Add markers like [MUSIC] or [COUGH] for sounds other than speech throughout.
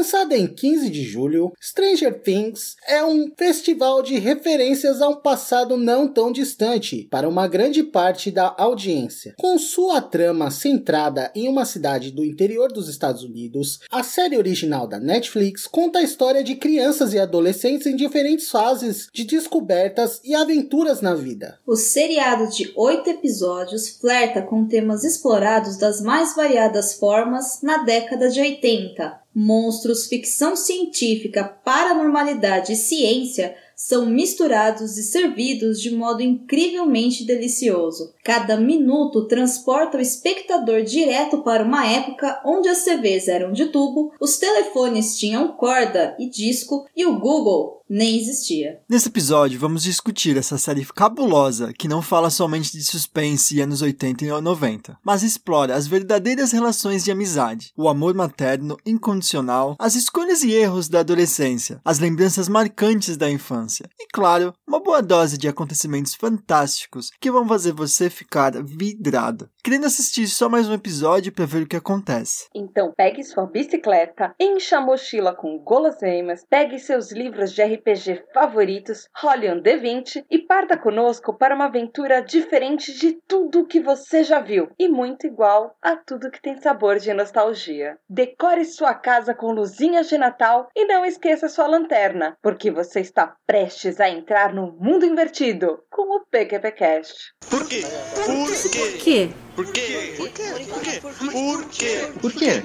Lançada em 15 de julho, Stranger Things é um festival de referências a um passado não tão distante para uma grande parte da audiência. Com sua trama centrada em uma cidade do interior dos Estados Unidos, a série original da Netflix conta a história de crianças e adolescentes em diferentes fases de descobertas e aventuras na vida. O seriado de oito episódios flerta com temas explorados das mais variadas formas na década de 80. Monstros, ficção científica, paranormalidade e ciência são misturados e servidos de modo incrivelmente delicioso. Cada minuto transporta o espectador direto para uma época onde as TVs eram de tubo, os telefones tinham corda e disco e o Google nem existia. Nesse episódio, vamos discutir essa série cabulosa que não fala somente de suspense e anos 80 e 90, mas explora as verdadeiras relações de amizade, o amor materno incondicional, as escolhas e erros da adolescência, as lembranças marcantes da infância e, claro, uma boa dose de acontecimentos fantásticos que vão fazer você ficar vidrado, querendo assistir só mais um episódio para ver o que acontece. Então pegue sua bicicleta, encha a mochila com guloseimas, pegue seus livros de RPG favoritos, role um D20 e parta conosco para uma aventura diferente de tudo que você já viu e muito igual a tudo que tem sabor de nostalgia. Decore sua casa com luzinhas de Natal e não esqueça sua lanterna, porque você está prestes a entrar no mundo invertido com o PQPcast. Por quê? Por quê? Por quê? Por quê? Por quê? Por quê? Por quê?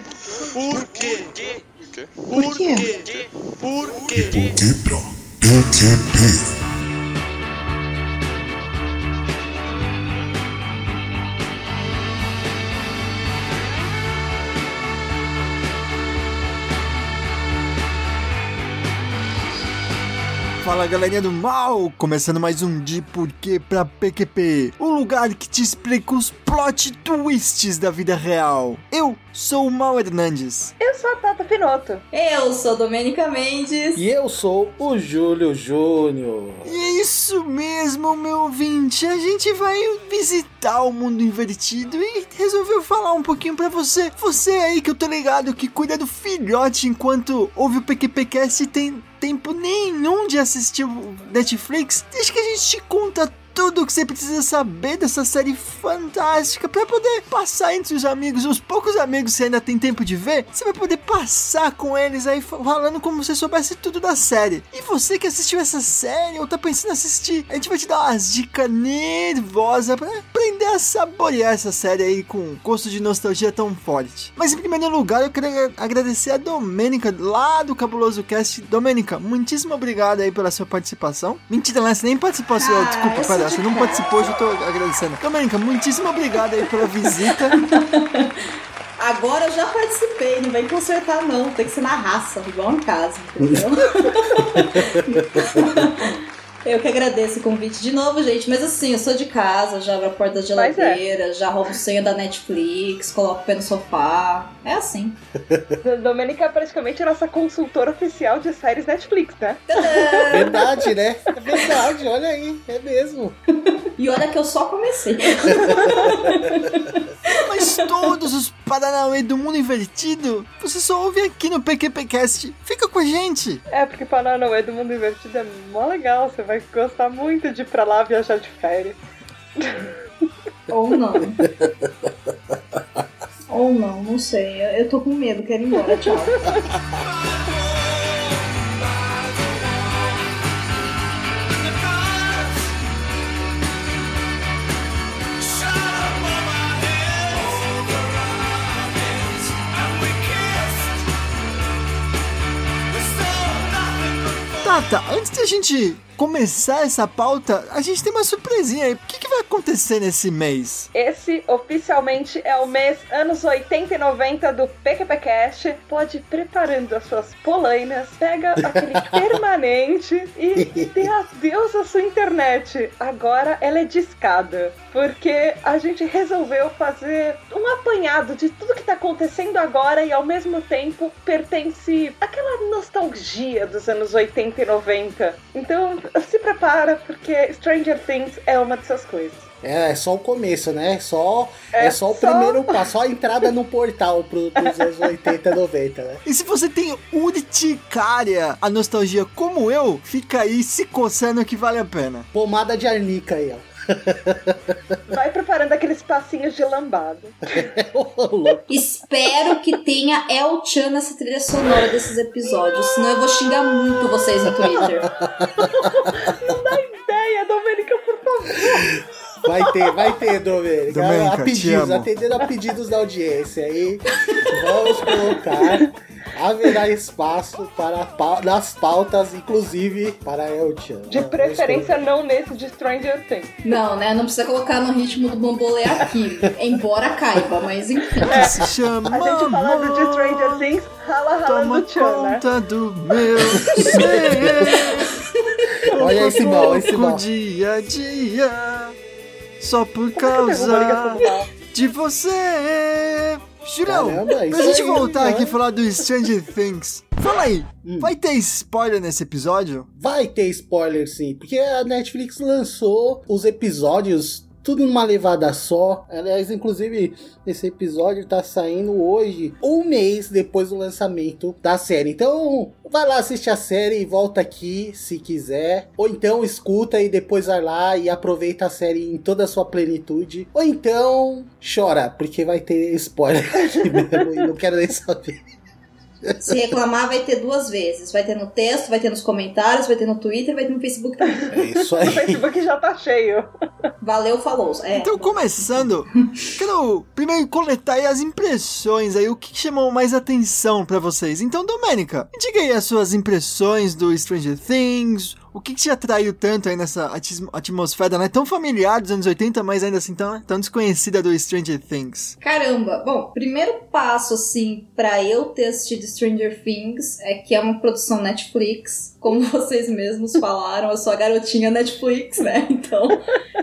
Por quê? Por quê? Por E quê? por que pra PQP? Fala galerinha do mal! Começando mais um de Porquê pra PQP, o lugar que te explica os plot twists da vida real. Eu sou o Mal Hernandes. Eu sou a Tata Pinoto. Eu sou Domênica Mendes. E eu sou o Júlio Júnior. E é isso mesmo, meu ouvinte. A gente vai visitar o mundo invertido e resolveu falar um pouquinho pra você. Você aí que eu tô ligado que cuida do filhote enquanto ouve o PQPcast e tem tempo nenhum de assistir Netflix. Deixa que a gente te conta tudo o que você precisa saber dessa série fantástica para poder passar entre os amigos, os poucos amigos que você ainda tem tempo de ver, você vai poder passar com eles aí falando como se soubesse tudo da série. E você que assistiu essa série ou tá pensando em assistir, a gente vai te dar umas dicas nervosas para aprender a saborear essa série aí com gosto de nostalgia tão forte. Mas em primeiro lugar, eu queria agradecer a Domênica lá do Cabuloso Cast. Domênica, muitíssimo obrigado aí pela sua participação. Mentira, né? Você nem participou, Ah, desculpa, eu de você não participou, eu tô agradecendo. Domênica, muitíssimo obrigado aí pela visita. [LAUGHS] Agora eu já participei, não vem consertar não, tem que ser na raça, igual em casa, entendeu? [LAUGHS] Eu que agradeço o convite de novo, gente. Mas assim, eu sou de casa, já abro a porta da é. geladeira, já roubo senha da Netflix, coloco o pé no sofá. É assim. [LAUGHS] Domênica é praticamente a nossa consultora oficial de séries Netflix, né? Verdade, né? É verdade, olha aí, é mesmo. [LAUGHS] E olha que eu só comecei. [LAUGHS] Mas todos os Paranauê do mundo invertido, você só ouve aqui no PQPcast. Fica com a gente. É, porque Paranauê do Mundo Invertido é mó legal. Você vai gostar muito de ir pra lá viajar de férias. Ou não. Ou não, não sei. Eu- Eu tô com medo, quero ir embora. Tchau. Tata, antes de a gente começar essa pauta, a gente tem uma surpresinha aí. O que, que vai acontecer nesse mês? Esse oficialmente é o mês anos 80 e 90 do PQPcast. Pode ir preparando as suas polainas, pega aquele [LAUGHS] permanente e dê adeus à sua internet. Agora ela é discada, porque a gente resolveu fazer um apanhado de tudo que tá acontecendo agora e ao mesmo tempo pertence àquela nostalgia dos anos 80 e 90. Então se prepara, porque Stranger Things é uma dessas coisas. É, é só o começo, né? Só, é, É só o só- primeiro [LAUGHS] passo, só a entrada no portal pro, pros anos 80 e 90, né? E se você tem urticária a nostalgia como eu, fica aí se coçando que vale a pena. Pomada de arnica aí, ó. Vai preparando aqueles passinhos de lambada. [LAUGHS] Espero que tenha El Chan nessa trilha sonora desses episódios, senão eu vou xingar muito vocês no Twitter. [LAUGHS] Ideia, Domênica, por favor. Vai ter, vai ter, Domênica. Domênica, a te pedidos, amo. atendendo a pedidos da audiência aí. Vamos colocar. Haverá espaço para pau- nas pautas, inclusive para El Chan. De preferência, não nesse de Stranger Things. Não, né? Não precisa colocar no ritmo do bambolê aqui. [LAUGHS] Embora caiba, mas enfim. Que se chama A gente falando de Stranger Things, rala Toma ralando Chan, né? conta do meu ser. [LAUGHS] Olha esse mal, olha esse mal. dia a dia, só por é causa de você. Julião, Caramba, pra gente aí, voltar né? aqui e falar do Stranger Things. Fala aí, Hum. vai ter spoiler nesse episódio? Vai ter spoiler sim, porque a Netflix lançou os episódios tudo numa levada só. Aliás, inclusive, esse episódio tá saindo hoje, um mês depois do lançamento da série. Então, vai lá assistir a série e volta aqui se quiser. Ou então escuta e depois vai lá e aproveita a série em toda a sua plenitude. Ou então chora, porque vai ter spoiler [LAUGHS] aqui mesmo e não quero nem saber. Se reclamar, vai ter duas vezes. Vai ter no texto, vai ter nos comentários, vai ter no Twitter, vai ter no Facebook também. É isso O aí. Facebook já tá cheio. Valeu, falou. É. Então, começando, quero primeiro coletar aí as impressões aí, o que chamou mais atenção pra vocês. Então, Domênica, me diga aí as suas impressões do Stranger Things, o que, que te atraiu tanto aí nessa atmosfera, né? Tão familiar dos anos 80, mas ainda assim tão, tão desconhecida do Stranger Things. Caramba, bom, primeiro passo, assim, pra eu ter assistido Stranger Things é que é uma produção Netflix. Como [LAUGHS] vocês mesmos falaram, eu sou a garotinha Netflix, né? [LAUGHS] Então,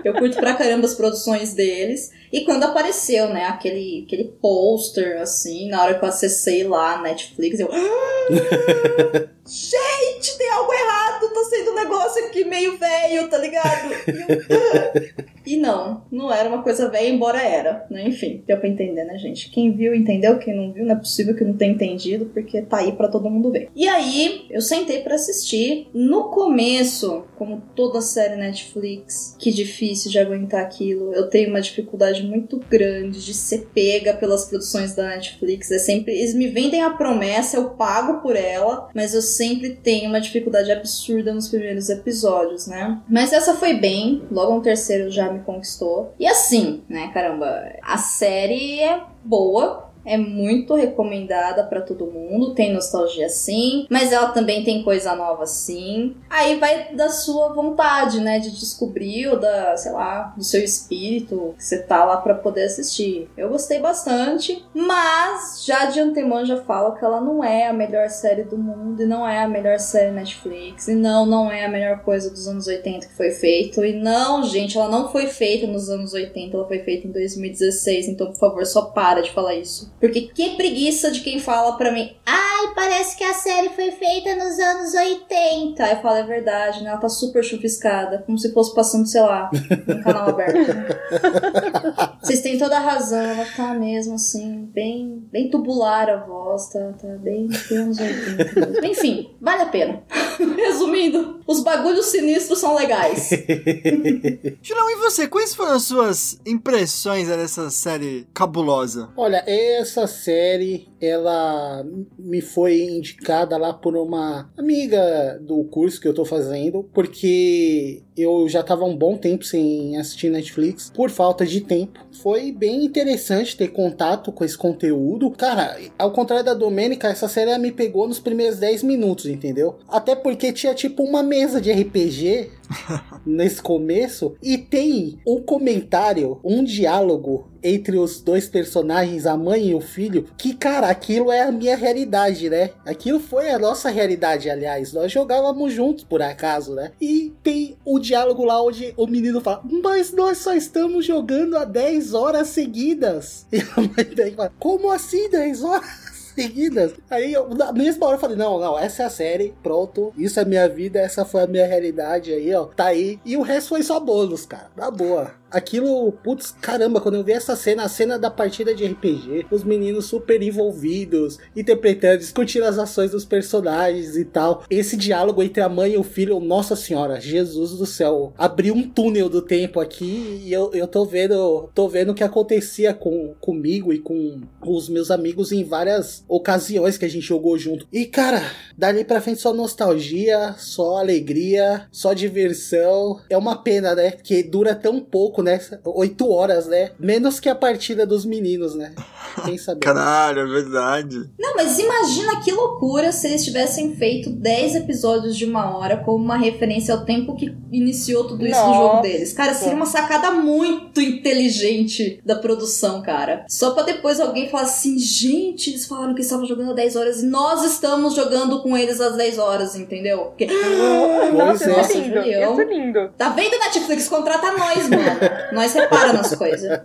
eu curto pra caramba as produções deles. E quando apareceu, né, aquele, aquele pôster, assim, na hora que eu acessei lá a Netflix, eu. "Ah, [LAUGHS] Gente, tem algo errado, tá sendo um negócio aqui meio velho, tá ligado? [LAUGHS] E, não, não era uma coisa velha, embora era, né? Enfim, deu pra entender, né, gente? Quem viu, entendeu. Quem não viu, não é possível que não tenha entendido, porque tá aí pra todo mundo ver. E aí, eu sentei pra assistir. No começo, como toda série Netflix, que difícil de aguentar aquilo. Eu tenho uma dificuldade muito grande de ser pega pelas produções da Netflix. É sempre. Eles me vendem a promessa, eu pago por ela, mas eu sempre tenho uma dificuldade absurda nos primeiros episódios, né? Mas essa foi bem, logo no terceiro já me conquistou. E assim, né, caramba, a série é boa. É muito recomendada pra todo mundo, tem nostalgia sim, mas ela também tem coisa nova sim. Aí vai da sua vontade, né, de descobrir ou da, sei lá, do seu espírito que você tá lá pra poder assistir. Eu gostei bastante, mas já de antemão já falo que ela não é a melhor série do mundo e não é a melhor série Netflix e não, não é a melhor coisa dos anos 80 que foi feito e não, gente, ela não foi feita nos anos 80, ela foi feita em 2016, então por favor, só para de falar isso. Porque que preguiça de quem fala pra mim, ai, parece que a série foi feita nos anos 80. Aí eu falo, é verdade, né? Ela tá super chupiscada, como se fosse passando, sei lá, um canal aberto. [LAUGHS] Vocês têm toda a razão, ela tá mesmo assim, bem, bem tubular a voz, tá, tá bem, bem anos 80 mesmo. Enfim, vale a pena. [LAUGHS] Resumindo, os bagulhos sinistros são legais. [LAUGHS] Julião, e você? Quais foram as suas impressões dessa série cabulosa? Olha, essa série, ela me foi indicada lá por uma amiga do curso que eu tô fazendo, porque eu já tava um bom tempo sem assistir Netflix, por falta de tempo. Foi bem interessante ter contato com esse conteúdo. Cara, ao contrário da Domênica, essa série me pegou nos primeiros 10 minutos, entendeu? Até porque tinha tipo uma mesa de RPG [LAUGHS] nesse começo e tem um comentário, um diálogo entre os dois personagens, a mãe e o filho, que cara, aquilo é a minha realidade, né? Aquilo foi a nossa realidade, aliás. Nós jogávamos juntos por acaso, né? E tem o diálogo lá onde o menino fala: "Mas nós só estamos jogando há 10 horas seguidas". [LAUGHS] E a mãe daí fala: "Como assim 10 horas?" seguidas. Aí, eu, na mesma hora, eu falei: não, não, essa é a série, pronto. Isso é minha vida, essa foi a minha realidade aí, ó. Tá aí. E o resto foi só bônus, cara. Na boa. Aquilo, putz, caramba, quando eu vi essa cena, a cena da partida de RPG, os meninos super envolvidos, interpretando, discutindo as ações dos personagens e tal. Esse diálogo entre a mãe e o filho, nossa senhora, Jesus do céu, abriu um túnel do tempo aqui e eu, eu tô vendo, tô vendo o que acontecia com, comigo e com os meus amigos em várias ocasiões que a gente jogou junto. E cara, dali pra frente só nostalgia, só alegria, só diversão. É uma pena, né? Que dura tão pouco, né? Oito horas, né? Menos que a partida dos meninos, né? Quem sabe? Caralho, é verdade. Não, mas imagina que loucura se eles tivessem feito 10 episódios de uma hora como uma referência ao tempo que iniciou tudo isso no Nossa. jogo deles. Cara, seria uma sacada muito inteligente da produção, cara. Só pra depois alguém falar assim, gente, eles falaram que estavam jogando 10 horas e nós estamos jogando com eles às 10 horas, entendeu? Porque, Nossa, é. isso é lindo. Julião. Isso é lindo. tá vendo Netflix? Contrata nós, mano. Nós repara nas coisas. [LAUGHS]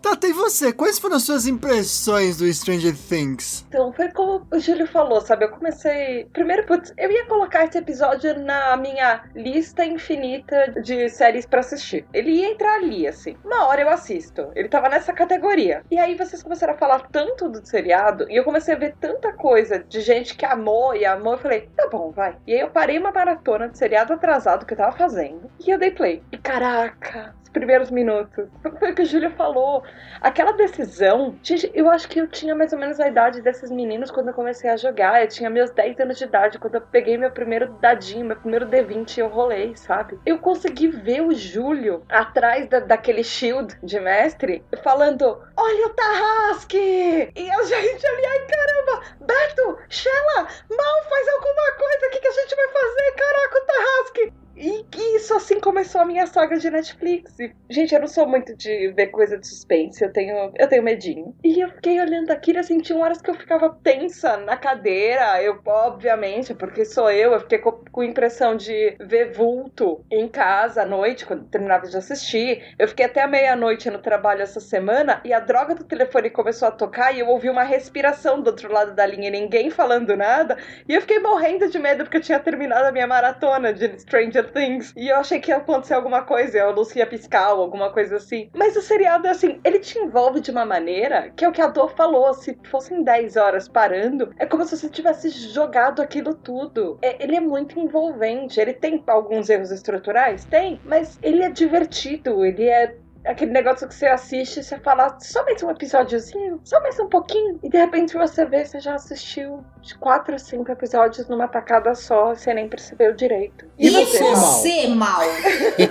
Tata, e você? Quais foram as suas impressões do Stranger Things? Então, foi como o Júlio falou, sabe? Eu comecei. Primeiro, putz, eu ia colocar esse episódio na minha lista infinita de séries pra assistir. Ele ia entrar ali, assim. Uma hora eu assisto. Ele tava nessa categoria. E aí vocês começaram a falar tanto do seriado, e eu comecei a ver tanta coisa de gente que amou e amou. Eu falei, tá bom, vai. E aí eu parei uma maratona de seriado atrasado que eu tava fazendo. E eu dei play. E caraca, primeiros minutos. Foi o que o Júlio falou. Aquela decisão. Gente, eu acho que eu tinha mais ou menos a idade desses meninos quando eu comecei a jogar. Eu tinha meus 10 anos de idade quando eu peguei meu primeiro dadinho, meu primeiro D20 e eu rolei, sabe? Eu consegui ver o Júlio atrás da, daquele shield de mestre falando: Olha o Tarrasque! E a gente ali, ai caramba! Beto, Shella, mal faz alguma coisa! O que, que a gente vai fazer? Caraca, o Tarrasque! E que isso assim começou a minha saga de Netflix. E, gente, eu não sou muito de ver coisa de suspense, eu tenho, eu tenho medinho. E eu fiquei olhando aquilo assim, tinha horas que eu ficava tensa na cadeira. Eu, obviamente, porque sou eu, eu fiquei com, com impressão de ver vulto em casa à noite, quando terminava de assistir. Eu fiquei até meia-noite no trabalho essa semana e a droga do telefone começou a tocar e eu ouvi uma respiração do outro lado da linha, ninguém falando nada. E eu fiquei morrendo de medo porque eu tinha terminado a minha maratona de Stranger Things. E eu achei que ia acontecer alguma coisa, a piscar ou alguma coisa assim. Mas o seriado, assim, ele te envolve de uma maneira que é o que a Dor falou. Se fossem 10 horas parando, é como se você tivesse jogado aquilo tudo. É, ele é muito envolvente. Ele tem alguns erros estruturais? Tem, mas ele é divertido, ele é aquele negócio que você assiste e você fala só mais um episódiozinho, só mais um pouquinho, e de repente você vê, você já assistiu de quatro a cinco episódios numa tacada só, você nem percebeu direito. E, você, você, mal? [LAUGHS]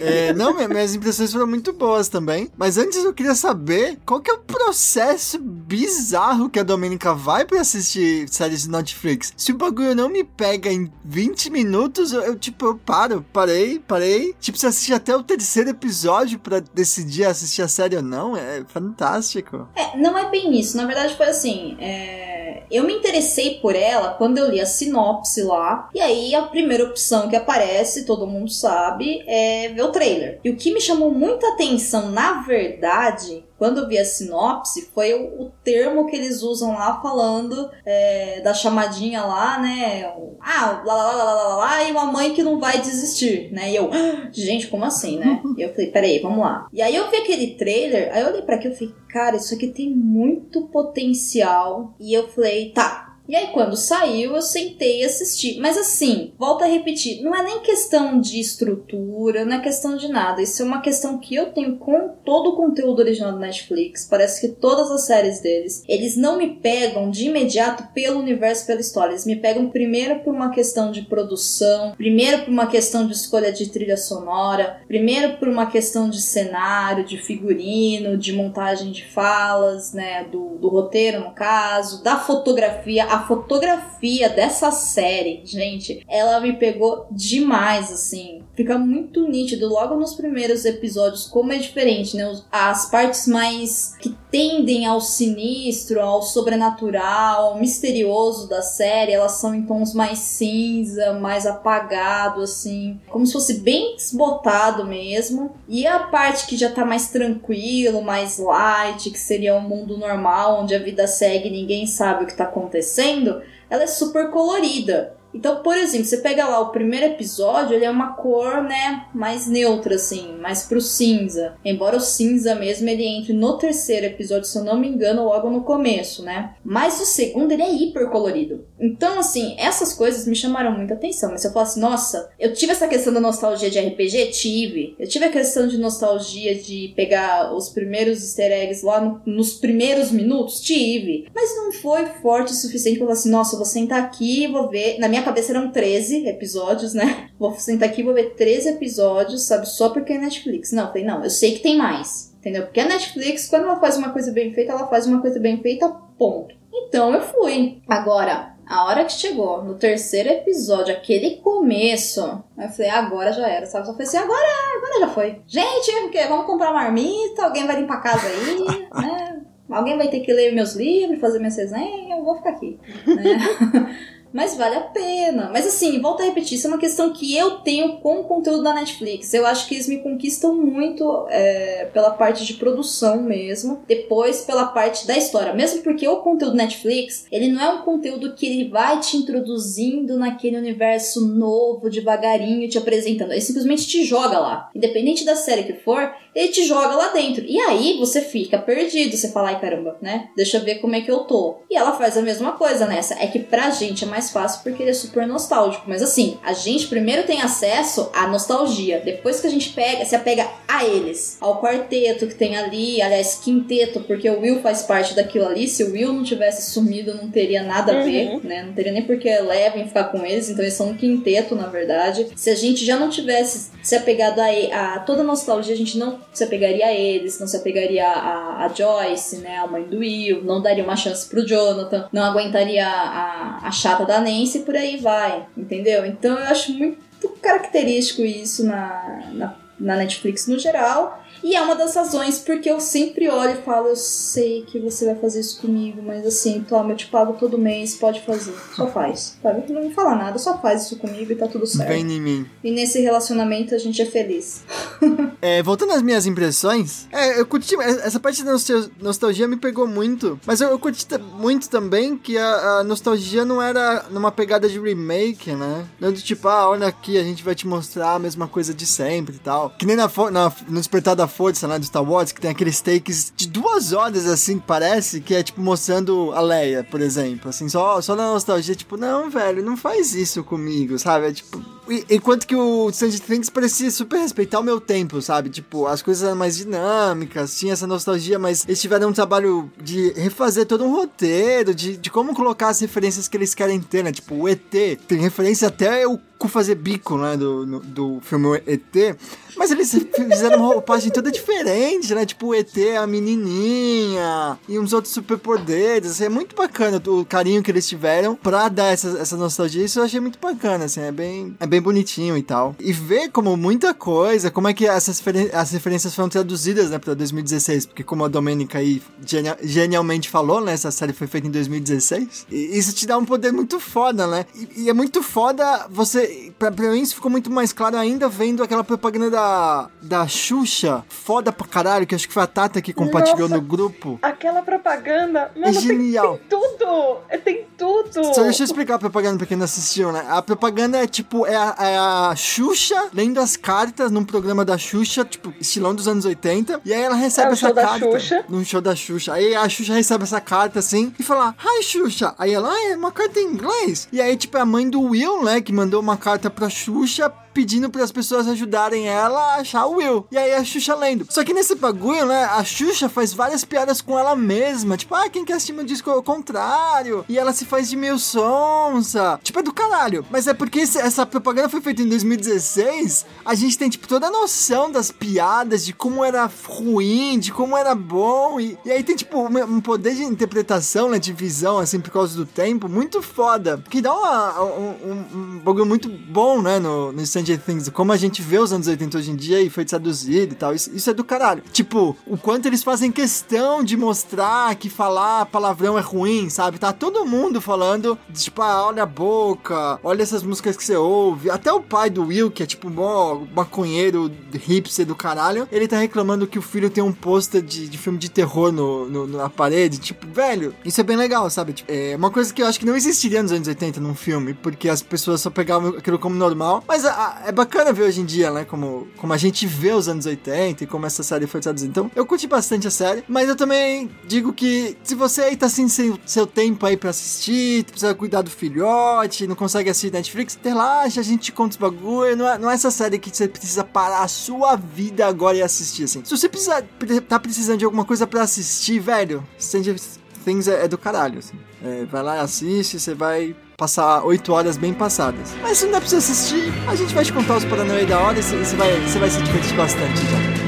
É, não, minha- minhas impressões foram muito boas também. Mas antes eu queria saber qual que é o processo bizarro que a Domenica vai pra assistir séries de Netflix. Se o bagulho não me pega em 20 minutos, eu, eu, tipo, eu paro, parei, parei. Tipo, você assiste até o terceiro episódio pra decidir assistir a série ou não. É fantástico. É, não é bem isso. Na verdade, foi assim. é, Eu me interessei por ela quando eu li a sinopse lá. E aí, a primeira opção que aparece, todo mundo sabe, é ver o trailer. E o que me chamou muita atenção, na verdade. Quando eu vi a sinopse, foi o, o termo que eles usam lá falando é, da chamadinha lá, né? o- Ah, lá, lá, lá, lá, lá, lá, e uma mãe que não vai desistir, né? E eu, "Ah, gente, como assim, né? E [LAUGHS] eu falei, peraí, vamos lá. E aí eu vi aquele trailer, aí eu olhei pra aquilo e falei, cara, isso aqui tem muito potencial. E eu falei, tá. E aí, quando saiu, eu sentei e assisti. Mas assim, volto a repetir, não é nem questão de estrutura, não é questão de nada. Isso é uma questão que eu tenho com todo o conteúdo original do Netflix. Parece que todas as séries deles, eles não me pegam de imediato pelo universo, pela história. Eles me pegam primeiro por uma questão de produção, primeiro por uma questão de escolha de trilha sonora, primeiro por uma questão de cenário, de figurino, de montagem de falas, né, do, do roteiro no caso, da fotografia. A fotografia dessa série, gente, ela me pegou demais, assim. Fica muito nítido logo nos primeiros episódios como é diferente, né? As partes mais que tendem ao sinistro, ao sobrenatural, ao misterioso da série, elas são em tons mais cinza, mais apagado, assim, como se fosse bem desbotado mesmo. E a parte que já tá mais tranquilo, mais light, que seria um mundo normal, onde a vida segue e ninguém sabe o que tá acontecendo, ela é super colorida. Então, por exemplo, você pega lá o primeiro episódio, ele é uma cor, né, mais neutra, assim, mais pro cinza. Embora o cinza mesmo ele entre no terceiro episódio, se eu não me engano, logo no começo, né? Mas o segundo, ele é hiper colorido. Então, assim, essas coisas me chamaram muita atenção. Mas se eu falasse, nossa, eu tive essa questão da nostalgia de RPG? Tive. Eu tive a questão de nostalgia de pegar os primeiros easter eggs lá no, nos primeiros minutos? Tive. Mas não foi forte o suficiente pra falar assim, nossa, eu vou sentar aqui e vou ver. Na minha minha cabeça eram 13 episódios, né? Vou sentar aqui e vou ver 13 episódios, sabe? Só porque é Netflix. Não, falei, não, eu sei que tem mais. Entendeu? Porque a Netflix, quando ela faz uma coisa bem feita, ela faz uma coisa bem feita, ponto. Então eu fui. Agora, a hora que chegou no terceiro episódio, aquele começo, eu falei, agora já era, sabe? Só falei assim, agora, agora já foi. Gente, porque vamos comprar marmita, alguém vai limpar a casa aí, [LAUGHS] né? Alguém vai ter que ler meus livros, fazer minhas resenhas, eu vou ficar aqui. Né? [LAUGHS] mas vale a pena. Mas assim, volto a repetir, isso é uma questão que eu tenho com o conteúdo da Netflix. Eu acho que eles me conquistam muito é, pela parte de produção mesmo, depois pela parte da história. Mesmo porque o conteúdo Netflix, ele não é um conteúdo que ele vai te introduzindo naquele universo novo, devagarinho, te apresentando. Ele simplesmente te joga lá. Independente da série que for, ele te joga lá dentro. E aí você fica perdido. Você fala, ai caramba, né? Deixa eu ver como é que eu tô. E ela faz a mesma coisa nessa. É que pra gente é mais fácil porque ele é super nostálgico. Mas assim, a gente primeiro tem acesso à nostalgia. Depois que a gente pega, se apega a eles. Ao quarteto que tem ali, aliás, quinteto, porque o Will faz parte daquilo ali. Se o Will não tivesse sumido, não teria nada a uhum. ver, né? Não teria nem porque levem ficar com eles. Então eles são um quinteto, na verdade. Se a gente já não tivesse se apegado a, a toda a nostalgia, a gente não se apegaria a eles, não se apegaria a, a Joyce, né? A mãe do Will, não daria uma chance pro Jonathan, não aguentaria a, a chata da e por aí vai, entendeu? Então eu acho muito característico isso na, na, na Netflix no geral. E é uma das razões porque eu sempre olho e falo, eu sei que você vai fazer isso comigo, mas assim, toma, eu te pago todo mês, pode fazer. Só faz. Sabe? Não me fala nada, só faz isso comigo e tá tudo certo. Vem em mim. E nesse relacionamento a gente é feliz. [LAUGHS] é, voltando às minhas impressões, é, eu curti. Essa parte da nostalgia me pegou muito. Mas eu, eu curti muito também que a, a, nostalgia não era numa pegada de remake, né? Não do tipo, ah, olha aqui, a gente vai te mostrar a mesma coisa de sempre e tal. Que nem na, na, no Despertar da força lá do Star Wars, que tem aqueles takes de duas horas, assim, parece, que é tipo mostrando a Leia, por exemplo. Assim, só, só na nostalgia, tipo, não, velho, não faz isso comigo, sabe? É tipo. Enquanto que o Stranger Things parecia super respeitar o meu tempo, sabe? Tipo, as coisas eram mais dinâmicas, tinha essa nostalgia, mas eles tiveram um trabalho de refazer todo um roteiro, de, de como colocar as referências que eles querem ter, né? Tipo, o ET tem referência até o fazer bico, né? Do, no, do filme ET. Mas eles fizeram uma roupagem toda diferente, né? Tipo o ET, a menininha e uns outros superpoderes. Assim, é muito bacana o carinho que eles tiveram pra dar essa, essa nostalgia. Isso eu achei muito bacana, assim. É bem, é bem bonitinho e tal. E ver como muita coisa, como é que essas as referências foram traduzidas, né? Pra 2016. Porque como a Domênica aí genial, genialmente falou, né? Essa série foi feita em 2016. E isso te dá um poder muito foda, né? E, e é muito foda você... Pra, pra mim isso ficou muito mais claro ainda vendo aquela propaganda da da, Xuxa, foda pra caralho, que acho que foi a Tata que compartilhou Nossa, no grupo. Aquela propaganda, mano, é genial. Tem, tem tudo, é, tem tudo. Só deixa eu explicar a propaganda pra quem não assistiu, né? A propaganda é tipo, é a, é a Xuxa lendo as cartas num programa da Xuxa, tipo, estilão dos anos 80, e aí ela recebe é essa carta. Xuxa. Num show da Xuxa. Aí a Xuxa recebe essa carta assim e fala, Hi Xuxa. Aí ela, ah, é uma carta em inglês. E aí, tipo, é a mãe do Will, né, que mandou uma carta pra Xuxa pedindo para as pessoas ajudarem ela a achar o Will. E aí a Xuxa lendo. Só que nesse bagulho, né, a Xuxa faz várias piadas com ela mesma. Tipo, ah, quem quer assistir meu disco é o contrário. E ela se faz de meio sonsa. Tipo, é do caralho. Mas é porque essa propaganda foi feita em 2016. A gente tem, tipo, toda a noção das piadas, de como era ruim, de como era bom. E, e aí tem, tipo, um, um poder de interpretação, né, de visão, assim, por causa do tempo, muito foda. Que dá uma- um, um, um bagulho muito bom, né, no, no Stranger Things. Como a gente vê os anos 80 hoje em dia e foi traduzido e tal. Isso, isso é do caralho. Tipo, o quanto eles fazem questão de mostrar que falar palavrão é ruim, sabe? Tá todo mundo falando, tipo, ah, olha a boca, olha essas músicas que você ouve. Até o pai do Will, que é tipo mó maconheiro, hipster do caralho, ele tá reclamando que o filho tem um pôster de, de filme de terror no, no- na parede. Tipo, velho, isso é bem legal, sabe? Tipo, é uma coisa que eu acho que não existiria nos anos 80 num filme, porque as pessoas só pegavam aquilo como normal. Mas a- a- é bacana ver hoje em dia, né? Como, como a gente vê os anos 80 e como essa série foi traduzida. Então, eu curti bastante a série, mas eu também digo que se você aí tá sem seu, tempo aí pra assistir, precisa cuidar do filhote, não consegue assistir Netflix, relaxa, a gente te conta os bagulho. Não é, não é essa série que você precisa parar a sua vida agora e assistir, assim. Se você precisa, tá precisando de alguma coisa pra assistir, velho, Stranger Things é, é do caralho, assim. É, vai lá assiste, você vai passar 8 horas bem passadas. Mas se não dá pra você assistir, a gente vai te contar os Paranauê da hora e você vai, vai se divertir bastante já.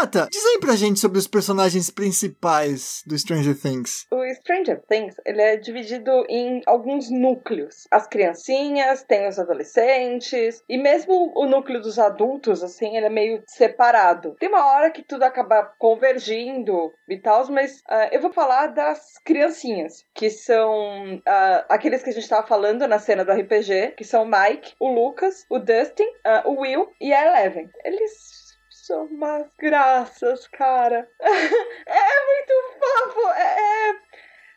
Tata, diz aí pra gente sobre os personagens principais do Stranger Things. O Stranger Things, ele é dividido em alguns núcleos. As criancinhas, tem os adolescentes, e mesmo o núcleo dos adultos, assim, ele é meio separado. Tem uma hora que tudo acaba convergindo e tal, mas ah, eu vou falar das criancinhas, que são ah, aqueles que a gente tava falando na cena do RPG, que são o Mike, o Lucas, o Dustin, ah, o Will e a Eleven. Eles são umas graças, cara. [LAUGHS] é muito fofo. É, é-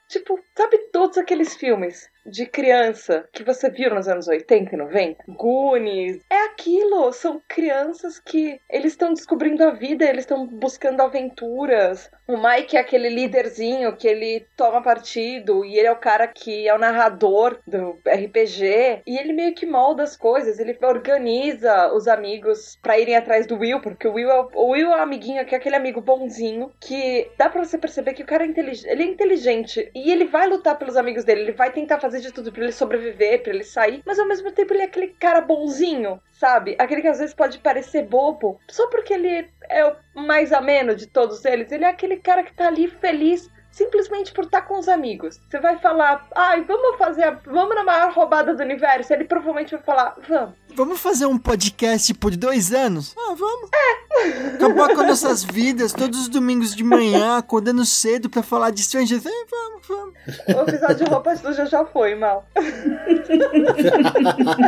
Tipo, sabe todos aqueles filmes de criança que você viu nos anos 80 e 90? Goonies. É aquilo. São crianças que eles estão descobrindo a vida, eles estão buscando aventuras. O Mike é aquele líderzinho que ele toma partido e ele é o cara que é o narrador do RPG. E ele meio que molda as coisas, ele organiza os amigos pra irem atrás do Will, porque o Will é o, o Will é o amiguinho que é aquele amigo bonzinho que dá pra você perceber que o cara é inteligente, ele é inteligente e ele vai lutar pelos amigos dele, ele vai tentar fazer de tudo pra ele sobreviver, pra ele sair, mas ao mesmo tempo ele é aquele cara bonzinho, sabe? Aquele que às vezes pode parecer bobo, só porque ele é o mais ameno de todos eles, ele é aquele cara que tá ali feliz simplesmente por estar com os amigos. Você vai falar, ai, vamos fazer, a, vamos na maior roubada do universo. Ele provavelmente vai falar, vamos. Vamos fazer um podcast por dois anos? Ah, vamos. É. Acabar com nossas vidas, todos os domingos de manhã, acordando cedo pra falar de Stranger Things? Vamos, vamos. O episódio de roupa suja já foi, mal.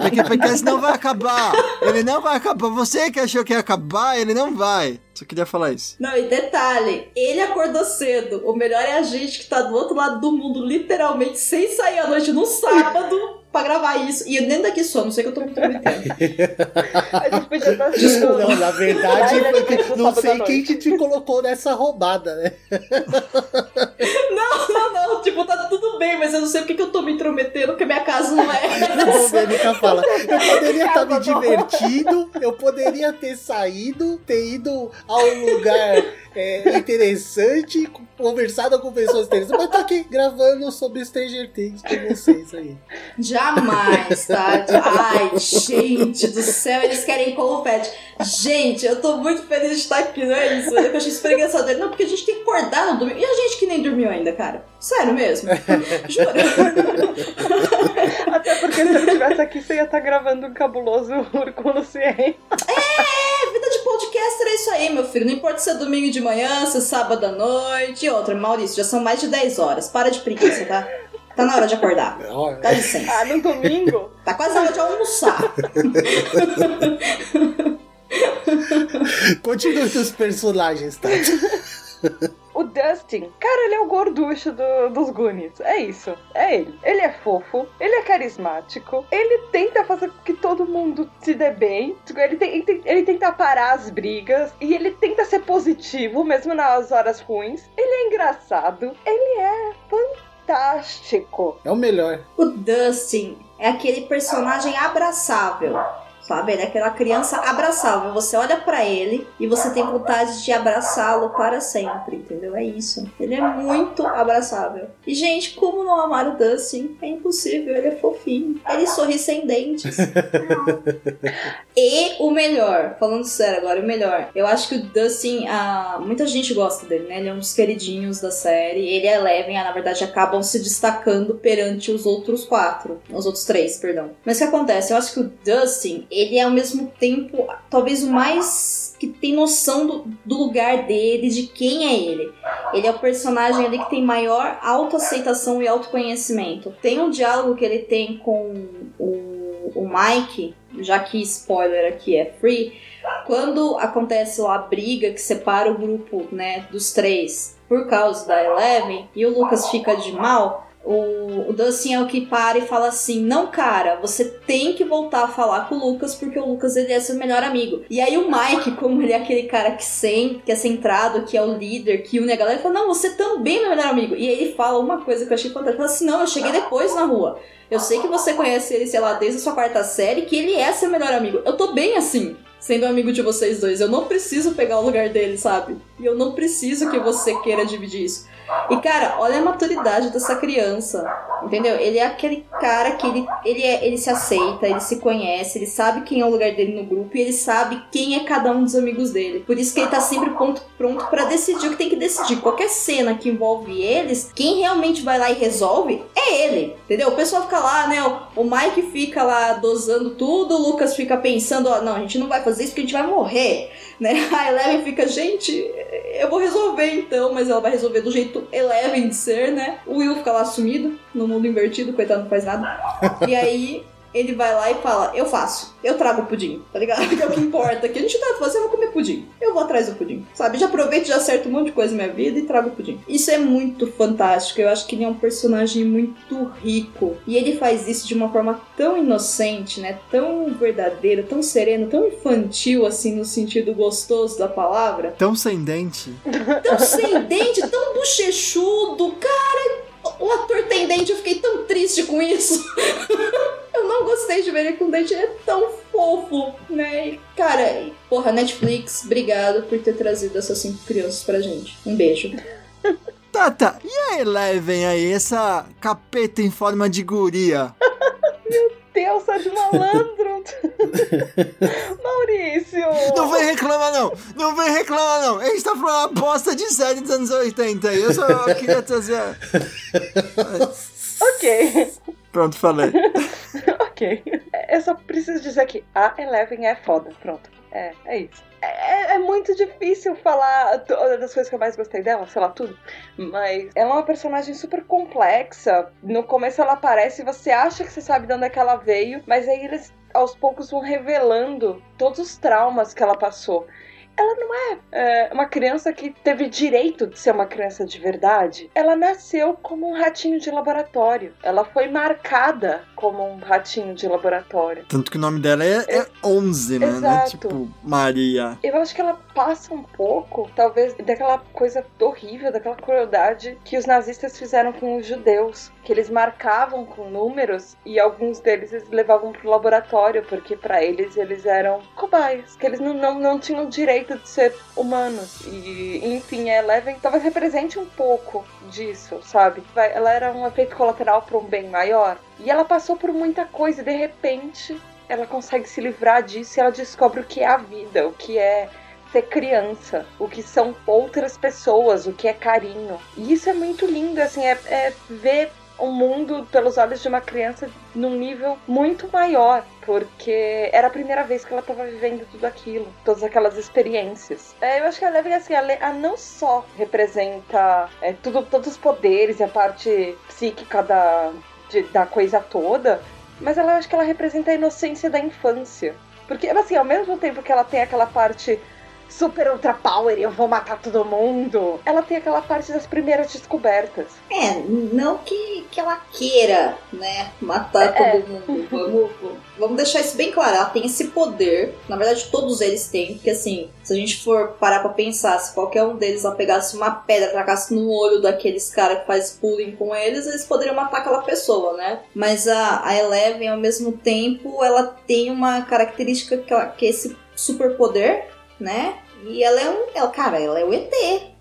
Porque o podcast não vai acabar. Ele não vai acabar. Você que achou que ia acabar, ele não vai. Só queria falar isso. Não, e detalhe, ele acordou cedo. O melhor é a gente que tá do outro lado do mundo, literalmente, sem sair à noite no sábado pra gravar isso. E eu nem daqui sou, não sei que eu tô me prometendo. [LAUGHS] A gente podia estar Desculpa, não, na verdade, não sei quem que te colocou nessa roubada, né? [LAUGHS] Não, não, não. Tipo, tá tudo bem, mas eu não sei porque que eu tô me intrometendo, porque minha casa não é. O Verônica fala, [LAUGHS] eu poderia estar me Casa nova. divertindo, eu poderia ter saído, ter ido a um lugar é, interessante, conversado com pessoas interessantes, mas tô aqui gravando sobre Stranger Things com vocês aí. Jamais, tá? Ai, gente do céu, eles querem confete. Gente, eu tô muito feliz de estar aqui, não é isso? Eu achei super engraçado. Não, porque a gente tem que acordar no domingo. E a gente que nem dormiu ainda, cara? Sério mesmo? Juro. Até porque se eu estivesse aqui, você ia estar gravando um cabuloso Urco Lucien. É, vida de podcaster é isso aí, meu filho. Não importa se é domingo de manhã, se é sábado à noite. E outra, Maurício, já são mais de 10 horas. Para de preguiça, tá? Tá na hora de acordar. Dá licença. Ah, no domingo? Tá quase na hora de almoçar. [LAUGHS] Continue os personagens, tá? [LAUGHS] O Dustin, cara, ele é o gorducho do- dos Goonies. É isso. É ele. Ele é fofo, ele é carismático, ele tenta fazer com que todo mundo se dê bem. Ele, tem- ele tem- ele tenta parar as brigas e ele tenta ser positivo, mesmo nas horas ruins. Ele é engraçado, ele é fantástico. É o melhor. O Dustin é aquele personagem abraçável. Sabe? Ele é aquela criança abraçável. Você olha pra ele e você tem vontade de abraçá-lo para sempre, entendeu? É isso. Ele é muito abraçável. E, gente, como não amar o Dustin? É impossível. Ele é fofinho. Ele sorri sem dentes. [LAUGHS] e o melhor, falando sério agora, o melhor. Eu acho que o Dustin, ah, muita gente gosta dele, né? Ele é um dos queridinhos da série. Ele a Eleven, ah, na verdade, acabam se destacando perante os outros quatro. Os outros três, perdão. Mas o que acontece? Eu acho que o Dustin, ele é ao mesmo tempo, talvez o mais que tem noção do, do lugar dele, de quem é ele. Ele é o personagem ali que tem maior autoaceitação e autoconhecimento. Tem um diálogo que ele tem com o, o Mike, já que spoiler aqui é free, quando acontece lá a briga que separa o grupo, né, dos três por causa da Eleven e o Lucas fica de mal, o, o Dustin é o que para e fala assim: Não, cara, você tem que voltar a falar com o Lucas porque o Lucas ele é seu melhor amigo. E aí o Mike, [LAUGHS] como ele é aquele cara que, sem, que é centrado, que é o líder, que une a galera, ele fala: Não, você também é meu melhor amigo. E aí ele fala uma coisa que eu achei fantástica: ele fala assim, Não, eu cheguei depois na rua. Eu sei que você conhece ele, sei lá, desde a sua quarta série, que ele é seu melhor amigo. Eu tô bem assim sendo amigo de vocês dois. Eu não preciso pegar o lugar dele, sabe? E eu não preciso que você queira dividir isso. E cara, olha a maturidade dessa criança, entendeu? Ele é aquele cara que ele, ele, é, ele se aceita, ele se conhece, ele sabe quem é o lugar dele no grupo e ele sabe quem é cada um dos amigos dele. Por isso que ele tá sempre pronto, pronto para decidir o que tem que decidir. Qualquer cena que envolve eles, quem realmente vai lá e resolve é ele, entendeu? O pessoal fica lá, né? O Mike fica lá dosando tudo, o Lucas fica pensando, ó, não, a gente não vai fazer isso porque a gente vai morrer, né? [LAUGHS] A Eleven fica, gente, eu vou resolver então, mas ela vai resolver do jeito Eleven de ser, né? O Will fica lá sumido, no mundo invertido, coitado, não faz nada. E aí ele vai lá e fala: Eu faço, eu trago o pudim, tá ligado? [LAUGHS] Que é o que importa. Que a gente tá fazendo, eu vou comer pudim. Eu vou atrás do pudim, sabe? Já aproveito, já acerto um monte de coisa na minha vida e trago o pudim. Isso é muito fantástico. Eu acho que ele é um personagem muito rico. E ele faz isso de uma forma tão inocente, né? Tão verdadeira, tão serena, tão infantil, assim, no sentido gostoso da palavra. Tão sem dente. Tão sem dente, tão bochechudo. Cara, o ator tem dente, eu fiquei tão triste com isso. eu não gostei de ver ele com dente, ele é tão fofo, né? Cara, porra, Netflix, obrigado por ter trazido essas cinco crianças pra gente. Um beijo. Tá. E a Eleven aí, essa capeta em forma de guria? [LAUGHS] Deus, Sérgio Malandro! [LAUGHS] Maurício! Não vem reclamar, não! Não vem reclamar, não! A gente tá falando uma bosta de série dos anos 80 aí. Eu só queria trazer. Ok, Pronto, falei. [LAUGHS] ok. Eu só preciso dizer que a Eleven é foda. Pronto. É, é isso. É, é muito difícil falar das coisas que eu mais gostei dela, sei lá, tudo. Mas ela é uma personagem super complexa. No começo ela aparece e você acha que você sabe de onde é que ela veio, mas aí eles aos poucos vão revelando todos os traumas que ela passou. Ela não é, é, uma criança que teve direito de ser uma criança de verdade. Ela nasceu como um ratinho de laboratório. Ela foi marcada como um ratinho de laboratório. Tanto que o nome dela é, é 11, né? É Exato. tipo Maria. Eu acho que ela passa um pouco, talvez, daquela coisa horrível, daquela crueldade que os nazistas fizeram com os judeus. Que eles marcavam com números e alguns deles eles levavam pro laboratório, porque para eles eles eram cobaias. Que eles não, não, não tinham direito de ser humanos. E, enfim, a Eleven talvez represente um pouco disso, sabe? Ela era um efeito colateral para um bem maior. E ela passou por muita coisa e de repente ela consegue se livrar disso e ela descobre o que é a vida, o que é ser criança, o que são outras pessoas, o que é carinho. E isso é muito lindo, assim, é, é ver o mundo pelos olhos de uma criança num nível muito maior, porque era a primeira vez que ela estava vivendo tudo aquilo, todas aquelas experiências. É, eu acho que a Eleven, assim, a, Le- a não só representa é, tudo, todos os poderes e a parte psíquica da, de- da coisa toda, mas ela acho que ela representa a inocência da infância. Porque, assim, ao mesmo tempo que ela tem aquela parte super ultra power e eu vou matar todo mundo. Ela tem aquela parte das primeiras descobertas. É, não que, que ela queira, né, matar É. todo mundo. Vamos, vamos deixar isso bem claro. Ela tem esse poder. Na verdade, todos eles têm. Porque assim, se a gente for parar pra pensar, se qualquer um deles lá pegasse uma pedra, tacasse no olho daqueles caras que faz bullying com eles, eles poderiam matar aquela pessoa, né? Mas a, a Eleven, ao mesmo tempo, ela tem uma característica que, ela, que é esse superpoder, né? E ela é um. Ela, cara, ela é o ET.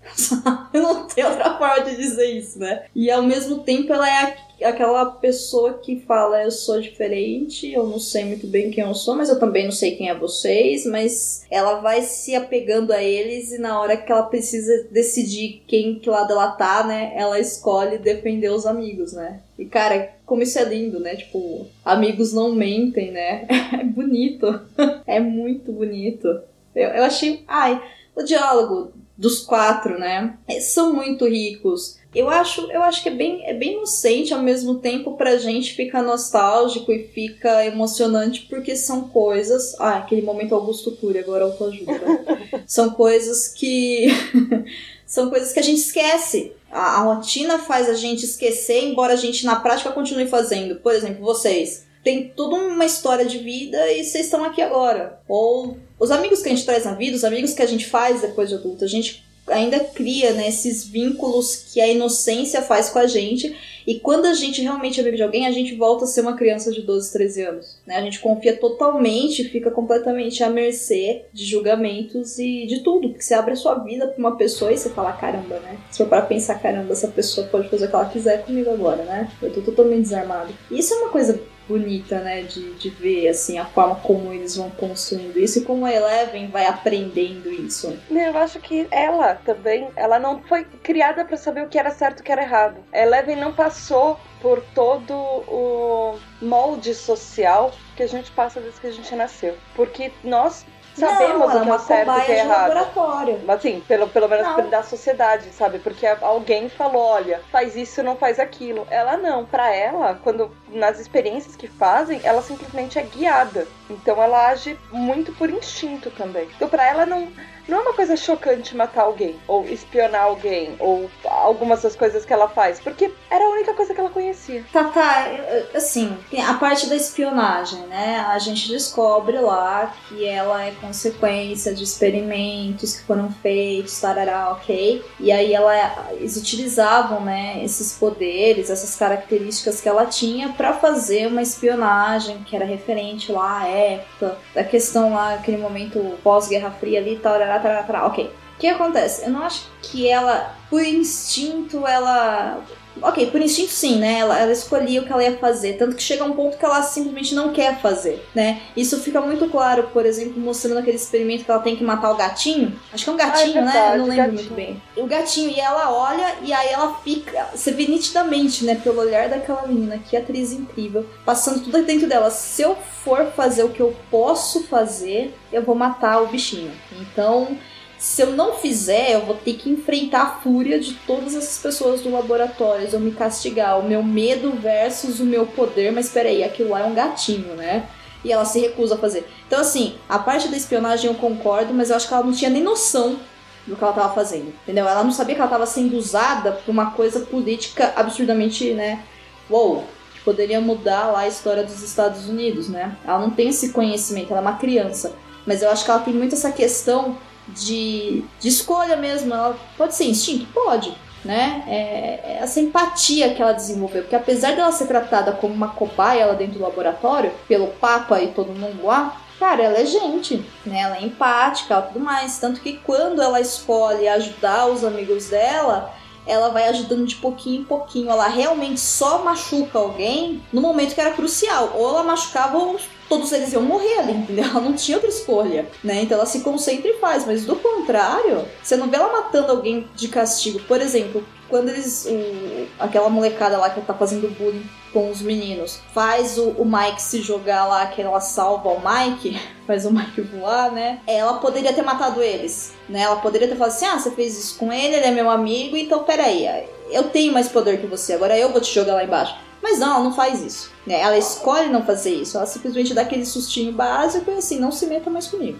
[LAUGHS] Eu não tenho outra forma de dizer isso, né? E ao mesmo tempo ela é a- aquela pessoa que fala: Eu sou diferente, eu não sei muito bem quem eu sou, mas eu também não sei quem é vocês. Mas ela vai se apegando a eles e na hora que ela precisa decidir quem que lado ela tá, né? Ela escolhe defender os amigos, né? E cara, como isso é lindo, né? Tipo, amigos não mentem, né? [LAUGHS] É bonito. [LAUGHS] É muito bonito. Eu, eu achei. Ai, o diálogo dos quatro, né? São muito ricos. Eu acho, eu acho que é bem, é bem inocente, ao mesmo tempo pra gente fica nostálgico e fica emocionante, porque são coisas. Ah, aquele momento Augusto Cury, agora autoajuda, né? [LAUGHS] são coisas que. [LAUGHS] são coisas que a gente esquece. A, a rotina faz a gente esquecer, embora a gente na prática continue fazendo. Por exemplo, vocês tem toda uma história de vida e vocês estão aqui agora. Ou os amigos que a gente traz na vida, os amigos que a gente faz depois de adulto, a gente ainda cria né, esses vínculos que a inocência faz com a gente. E quando a gente realmente é amigo de alguém, a gente volta a ser uma criança de 12, 13 anos. Né? A gente confia totalmente, fica completamente à mercê de julgamentos e de tudo. Porque você abre a sua vida pra uma pessoa e você fala, caramba, né? Se for para pensar, caramba, essa pessoa pode fazer o que ela quiser comigo agora, né? Eu tô totalmente desarmado. E isso é uma coisa bonita, né, de, de ver, assim, a forma como eles vão construindo isso e como a Eleven vai aprendendo isso. Eu acho que ela também, ela não foi criada pra saber o que era certo e o que era errado. A Eleven não passou por todo o molde social que a gente passa desde que a gente nasceu. Porque nós sabemos não, o é que é certo e o que é errado. laboratório. Assim, pelo, pelo menos Não. da sociedade, sabe? Porque alguém falou, olha, faz isso, não faz aquilo. Ela não, pra ela, quando nas experiências que fazem, ela simplesmente é guiada. Então ela age muito por instinto também. Então pra ela não não é uma coisa chocante matar alguém, ou espionar alguém, ou algumas das coisas que ela faz, porque era a única coisa que ela conhecia. Tá, tá, eu- assim, a parte da espionagem, né? A gente descobre lá que ela é consequência de experimentos que foram feitos, tarará, ok? E aí ela, eles utilizavam, né, esses poderes, essas características que ela tinha pra fazer uma espionagem que era referente lá à época, da questão lá, aquele momento pós-Guerra Fria ali, tarará, tarará, tarará, ok. O que acontece? Eu não acho que ela, por instinto, ela. Ok, por instinto sim, né? Ela, ela escolhia o que ela ia fazer. Tanto que chega um ponto que ela simplesmente não quer fazer, né? Isso fica muito claro, por exemplo, mostrando aquele experimento que ela tem que matar o gatinho. Acho que é um gatinho, né? verdade, Eu não lembro gatinho. muito bem. O gatinho, e ela olha e aí ela fica. Você vê nitidamente, né? Pelo olhar daquela menina, que atriz incrível, passando tudo dentro dela. Se eu for fazer o que eu posso fazer, eu vou matar o bichinho. Então se eu não fizer, eu vou ter que enfrentar a fúria de todas essas pessoas do laboratório, vão me castigar, o meu medo versus o meu poder, mas peraí, aquilo lá é um gatinho, né? E ela se recusa a fazer. Então, assim, a parte da espionagem eu concordo, mas eu acho que ela não tinha nem noção do que ela tava fazendo, entendeu? Ela não sabia que ela tava sendo usada por uma coisa política absurdamente, né? Uou! que Poderia mudar lá a história dos Estados Unidos, né? Ela não tem esse conhecimento, ela é uma criança. Mas eu acho que ela tem muito essa questão de, de escolha mesmo. Ela pode ser instinto? Pode. Né? É, é essa empatia que ela desenvolveu. Porque apesar dela ser tratada como uma cobaia lá dentro do laboratório, pelo Papa e todo mundo lá, cara, ela é gente, né? Ela é empática e tudo mais. Tanto que quando ela escolhe ajudar os amigos dela, ela vai ajudando de pouquinho em pouquinho. Ela realmente só machuca alguém no momento que era crucial. Ou ela machucava ou todos eles iam morrer ali, entendeu? Ela não tinha outra escolha, né? Então ela se concentra e faz. Mas do contrário, você não vê ela matando alguém de castigo. Por exemplo, quando eles. O, aquela molecada lá que tá fazendo bullying com os meninos faz o, o Mike se jogar lá, que ela salva o Mike, [LAUGHS] faz o Mike voar, né? Ela poderia ter matado eles, né? Ela poderia ter falado assim: ah, você fez isso com ele, ele é meu amigo, então peraí, eu tenho mais poder que você, agora eu vou te jogar lá embaixo. Mas não, ela não faz isso. Né? Ela escolhe não fazer isso. Ela simplesmente dá aquele sustinho básico e assim, não se meta mais comigo.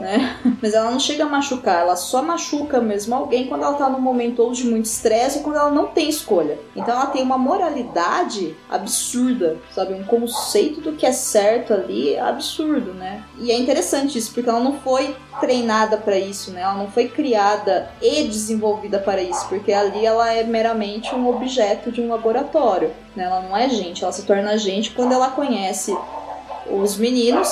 Né? [LAUGHS] Mas ela não chega a machucar, ela só machuca mesmo alguém quando ela tá num momento ou de muito estresse ou quando ela não tem escolha. Então ela tem uma moralidade absurda, sabe? Um conceito do que é certo ali absurdo, né? E é interessante isso, porque ela não foi treinada para isso, né? Ela não foi criada e desenvolvida para isso, porque ali ela é meramente um objeto de um laboratório, né? Ela não é gente, ela se torna gente quando ela conhece os meninos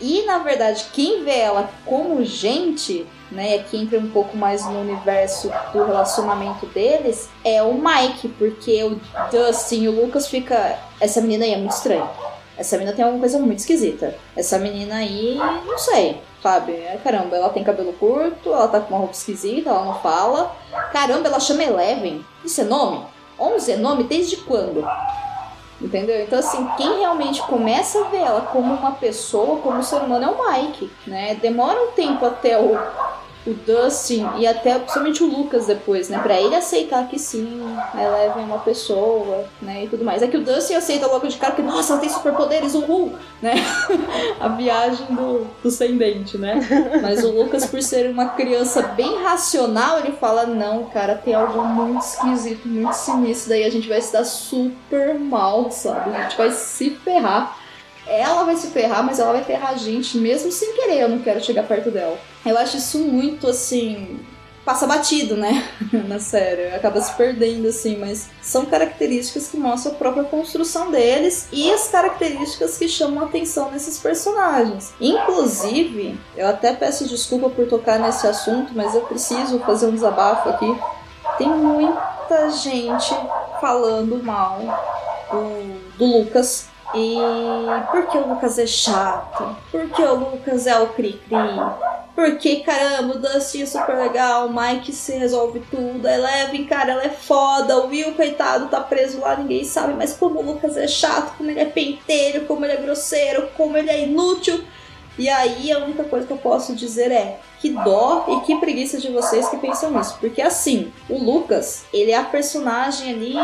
e na verdade quem vê ela como gente né, que entra um pouco mais no universo do relacionamento deles, é o Mike, porque o Dustin e o Lucas fica. Essa menina aí é muito estranha. Essa menina tem alguma coisa muito esquisita. Essa menina aí, não sei, sabe? É, caramba, ela tem cabelo curto, ela tá com uma roupa esquisita, ela não fala. Caramba, ela chama Eleven. Isso é nome? 11 é nome desde quando? Entendeu? Então, assim, quem realmente começa a ver ela como uma pessoa, como ser humano, é o Mike, né? Demora um tempo até o, o Dustin e até principalmente o Lucas depois, né? Pra ele aceitar que sim, a Eleven é uma pessoa, né? E tudo mais. É que o Dustin aceita logo de cara que, nossa, ela tem superpoderes, uhul, né? [LAUGHS] a viagem do, do sem dente, né? Mas o Lucas, por ser uma criança bem racional, ele fala, não, cara, tem algo muito esquisito, muito sinistro, daí a gente vai se dar super mal, sabe? A gente vai se ferrar ela vai se ferrar, mas ela vai ferrar a gente mesmo sem querer. Eu não quero chegar perto dela. Eu acho isso muito assim. Passa batido, né? [LAUGHS] Na série. Acaba se perdendo, assim, mas são características que mostram a própria construção deles e as características que chamam a atenção nesses personagens. Inclusive, eu até peço desculpa por tocar nesse assunto, mas eu preciso fazer um desabafo aqui. Tem muita gente falando mal do, do Lucas e porque o Lucas é chato? Porque o Lucas é o Cri-Cri? Porque, caramba, o Dustin é super legal, o Mike se resolve tudo, a Eleven, cara, ela é foda, o Will, coitado, tá preso lá, ninguém sabe, mas como o Lucas é chato, como ele é penteiro, como ele é grosseiro, como ele é inútil. E aí a única coisa que eu posso dizer é que dó e que preguiça de vocês que pensam nisso. Porque assim, o Lucas, ele é a personagem ali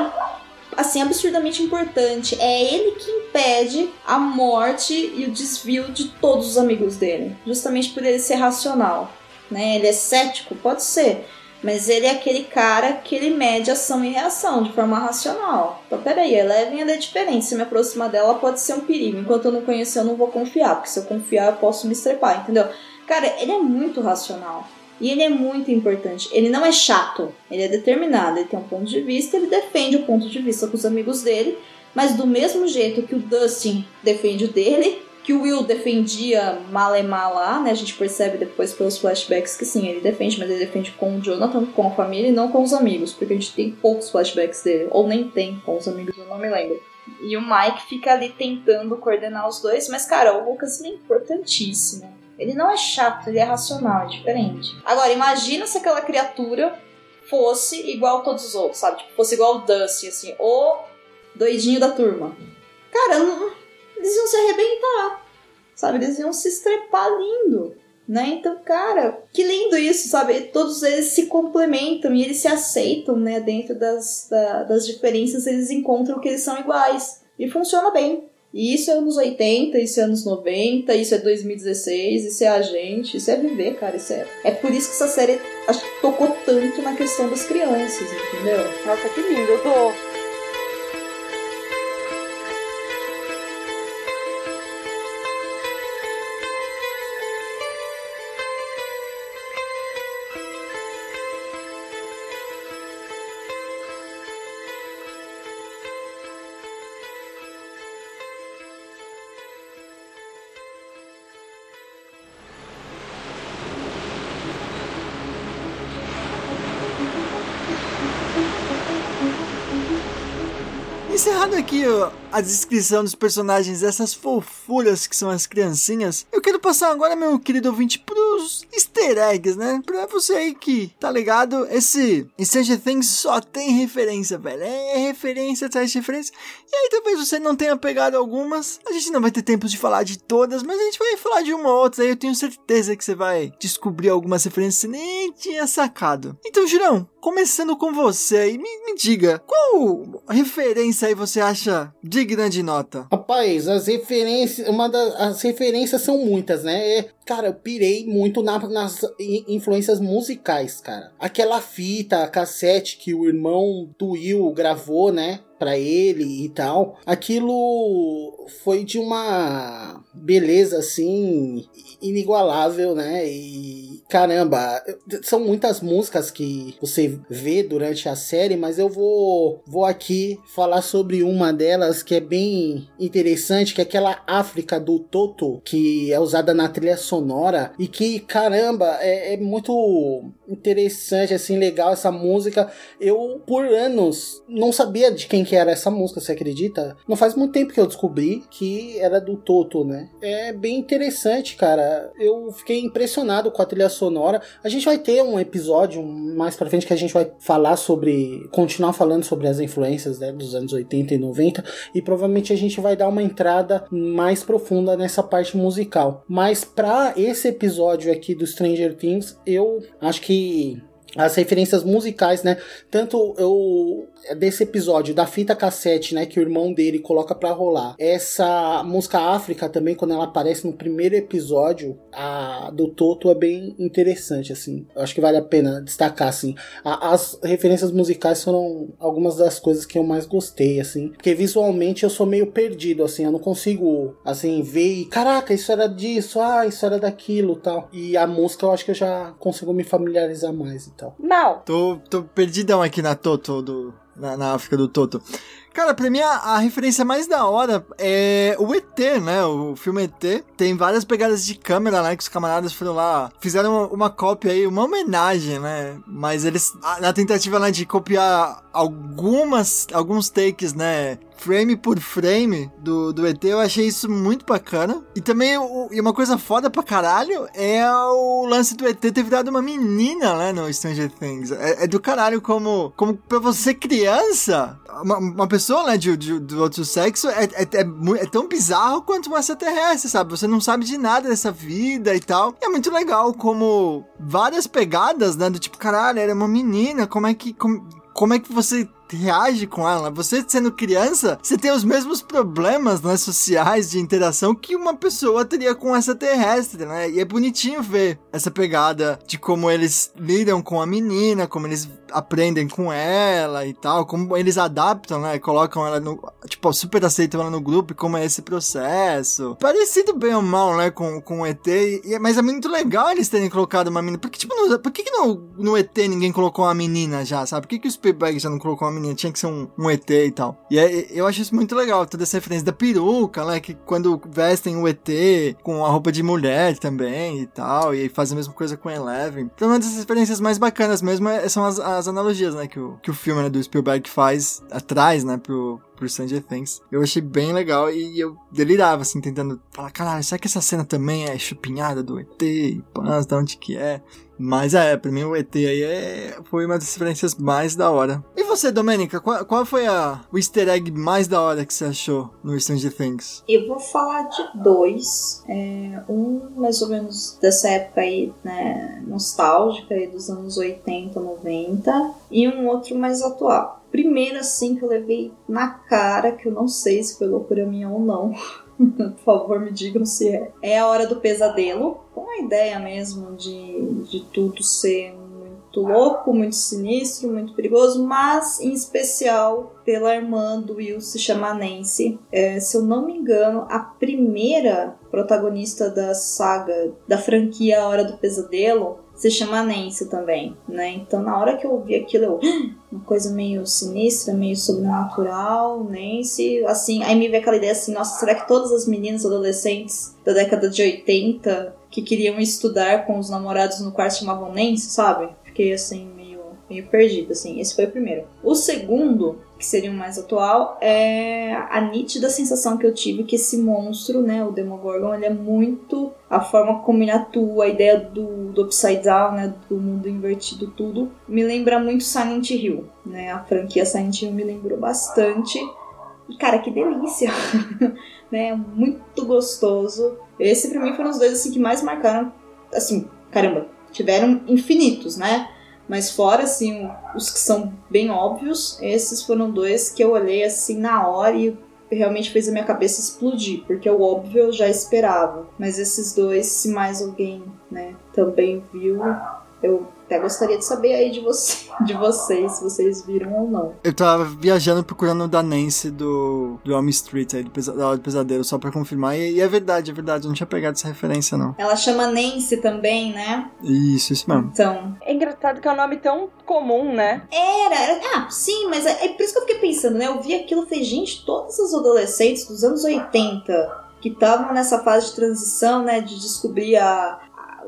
assim, absurdamente importante. É ele que impede a morte e o desvio de todos os amigos dele, justamente por ele ser racional. Né? Ele é cético? Pode ser. Mas ele é aquele cara que ele mede ação e reação de forma racional. Então, peraí, a Eleven é diferente. Se me aproximar dela, pode ser um perigo. Enquanto eu não conhecer, eu não vou confiar. Porque se eu confiar, eu posso me estrepar, entendeu? Cara, ele é muito racional. E ele é muito importante. Ele não é chato, ele é determinado, ele tem um ponto de vista, ele defende o ponto de vista com os amigos dele, mas do mesmo jeito que o Dustin defende o dele, que o Will defendia Malemar lá, né? A gente percebe depois pelos flashbacks que sim, ele defende, mas ele defende com o Jonathan, com a família e não com os amigos, porque a gente tem poucos flashbacks dele, ou nem tem com os amigos, eu não me lembro. E o Mike fica ali tentando coordenar os dois, mas cara, o Lucas é importantíssimo ele não é chato, ele é racional, é diferente. Agora, imagina se aquela criatura fosse igual a todos os outros, sabe? Tipo, fosse igual o Dusty, assim, o doidinho da turma. Cara, não, eles iam se arrebentar, sabe? Eles iam se estrepar lindo, né? Então, cara, que lindo isso, sabe? Todos eles se complementam e eles se aceitam, né? Dentro das, da, das diferenças, eles encontram que eles são iguais. E funciona bem. E isso é anos 80, isso é anos 90, isso é 2016, isso é a gente, isso é viver, cara. Isso é, é por isso que essa série acho que tocou tanto na questão das crianças, entendeu? Nossa, que lindo, eu tô Encerrado aqui a descrição dos personagens, essas fofuras que são as criancinhas, eu quero passar agora, meu querido ouvinte, pros easter eggs, né? Pra você aí que tá ligado, esse Stranger Things só tem referência, velho. É referência atrás de referência. E aí talvez você não tenha pegado algumas. A gente não vai ter tempo de falar de todas, mas a gente vai falar de uma ou outra. Aí eu tenho certeza que você vai descobrir algumas referências que você nem tinha sacado. Então, Girão, começando com você aí, me, me diga, qual referência aí você acha digna de nota? Rapaz, as referências, uma das as referências são muitas, né? É, cara, eu pirei muito na, nas influências musicais, cara. Aquela fita, cassete que o irmão do Will gravou, né? Pra ele e tal. Aquilo foi de uma beleza assim inigualável, né? E caramba, são muitas músicas que você vê durante a série, mas eu vou vou aqui falar sobre uma delas que é bem interessante, que é aquela África do Toto, que é usada na trilha sonora e que caramba, é, é muito interessante assim, legal essa música. Eu por anos não sabia de quem que era essa música, você acredita? Não faz muito tempo que eu descobri que era do Toto, né? É bem interessante, cara. Eu fiquei impressionado com a trilha sonora. A gente vai ter um episódio mais pra frente que a gente vai falar sobre. continuar falando sobre as influências né, dos anos 80 e 90. E provavelmente a gente vai dar uma entrada mais profunda nessa parte musical. Mas pra esse episódio aqui do Stranger Things, eu acho que que as referências musicais, né? Tanto eu desse episódio da fita cassete, né, que o irmão dele coloca pra rolar. Essa música África também quando ela aparece no primeiro episódio, a do Toto é bem interessante assim. Eu acho que vale a pena destacar assim. A- as referências musicais foram algumas das coisas que eu mais gostei assim, porque visualmente eu sou meio perdido assim, eu não consigo assim ver e caraca, isso era disso, ah, isso era daquilo, tal. E a música eu acho que eu já consigo me familiarizar mais e Mal. Tô, tô perdidão aqui na Toto, do, na, na África do Toto. Cara, pra mim a, a referência mais da hora é o ET, né? O filme ET. Tem várias pegadas de câmera, né? Que os camaradas foram lá, fizeram uma, uma cópia aí, uma homenagem, né? Mas eles, a- na tentativa né, de copiar algumas, alguns takes, né? Frame por frame do, do ET, eu achei isso muito bacana. E também, o- e uma coisa foda pra caralho é o lance do ET ter virado uma menina, né, no Stranger Things. É, é do caralho como, como pra você criança, uma, uma pessoa, né, de, de- do outro sexo, é, é, é, é tão bizarro quanto um extraterrestre, sabe? Você não sabe de nada dessa vida e tal. E é muito legal como várias pegadas, né, do tipo, caralho, era uma menina, como é que... Como, como é que você reage com ela? Você sendo criança, você tem os mesmos problemas né, sociais de interação que uma pessoa teria com essa terrestre, né? E é bonitinho ver essa pegada de como eles lidam com a menina, como eles aprendem com ela e tal, como eles adaptam, né? Colocam ela no. Tipo, super aceitam ela no grupo e como é esse processo. Parecido bem ou mal, né? Com, com o ET. e- mas é muito legal eles terem colocado uma menina. Porque, tipo, no, por que, que no, no ET ninguém colocou uma menina já, sabe? Por que, que o Spielberg já não colocou uma menina? Tinha que ser um, um ET e tal. E é- eu acho isso muito legal, toda essa referência da peruca, né? Que quando vestem o ET com a roupa de mulher também e tal. E fazem a mesma coisa com Eleven. Então, uma das referências mais bacanas mesmo é- são as, as analogias, né? Que o, que o filme né, do Spielberg faz atrás, né? Pro, pro Stranger Things. Eu achei bem legal e eu delirava, assim, tentando falar, caralho, será que essa cena também é chupinhada do ET? Pãs, de onde que é? Mas é, pra mim o ET aí é, foi uma das referências mais da hora. E você, Domênica, qual, qual foi a, o easter egg mais da hora que você achou no Stranger Things? Eu vou falar de dois. É, um mais ou menos dessa época aí, né, nostálgica aí dos anos 80, 90, e um outro mais atual. Primeiro, assim, que eu levei na cara, que eu não sei se foi loucura minha ou não. [LAUGHS] [LAUGHS] Por favor, me digam se é. É a hora do pesadelo, com a ideia mesmo de, de tudo ser muito louco, muito sinistro, muito perigoso, mas em especial pela irmã do Will, se chama Nancy. É, se eu não me engano, a primeira protagonista da saga, da franquia A Hora do Pesadelo, se chama Nancy também, né? Então na hora que eu ouvi aquilo, eu, "Ah, uma coisa meio sinistra, meio sobrenatural, Nancy, assim, aí me veio aquela ideia assim, nossa, será que todas as meninas adolescentes da década de 80 que queriam estudar com os namorados no quarto chamavam Nancy, sabe? Fiquei assim, meio, meio perdida, assim. Esse foi o primeiro. O segundo que seria o mais atual, é a nítida sensação que eu tive que esse monstro, né, o Demogorgon, ele é muito a forma como ele atua, a ideia do, do Upside Down, né, do mundo invertido, tudo, me lembra muito Silent Hill, né, a franquia Silent Hill me lembrou bastante. E, cara, que delícia! [LAUGHS] né, muito gostoso. Esse pra mim foram os dois, assim, que mais marcaram, assim, caramba, tiveram infinitos, né? Mas fora, assim, os que são bem óbvios, esses foram dois que eu olhei assim na hora e realmente fez a minha cabeça explodir, porque o óbvio eu já esperava. Mas esses dois, se mais alguém, né, também viu, eu até gostaria de saber aí de, você, de vocês, se vocês viram ou não. Eu tava viajando procurando o da Nancy do, do Elm Street aí, do, da Hora do Pesadelo, só pra confirmar. E, e, é verdade, é verdade. Eu não tinha pegado essa referência, não. Ela chama Nancy também, né? Isso, isso mesmo. Então. É engraçado que é um nome tão comum, né? Era, era ah, sim, mas é, é por isso que eu fiquei pensando, né? Eu vi aquilo e falei, gente, todas as adolescentes dos anos 80 que estavam nessa fase de transição, né, de descobrir a,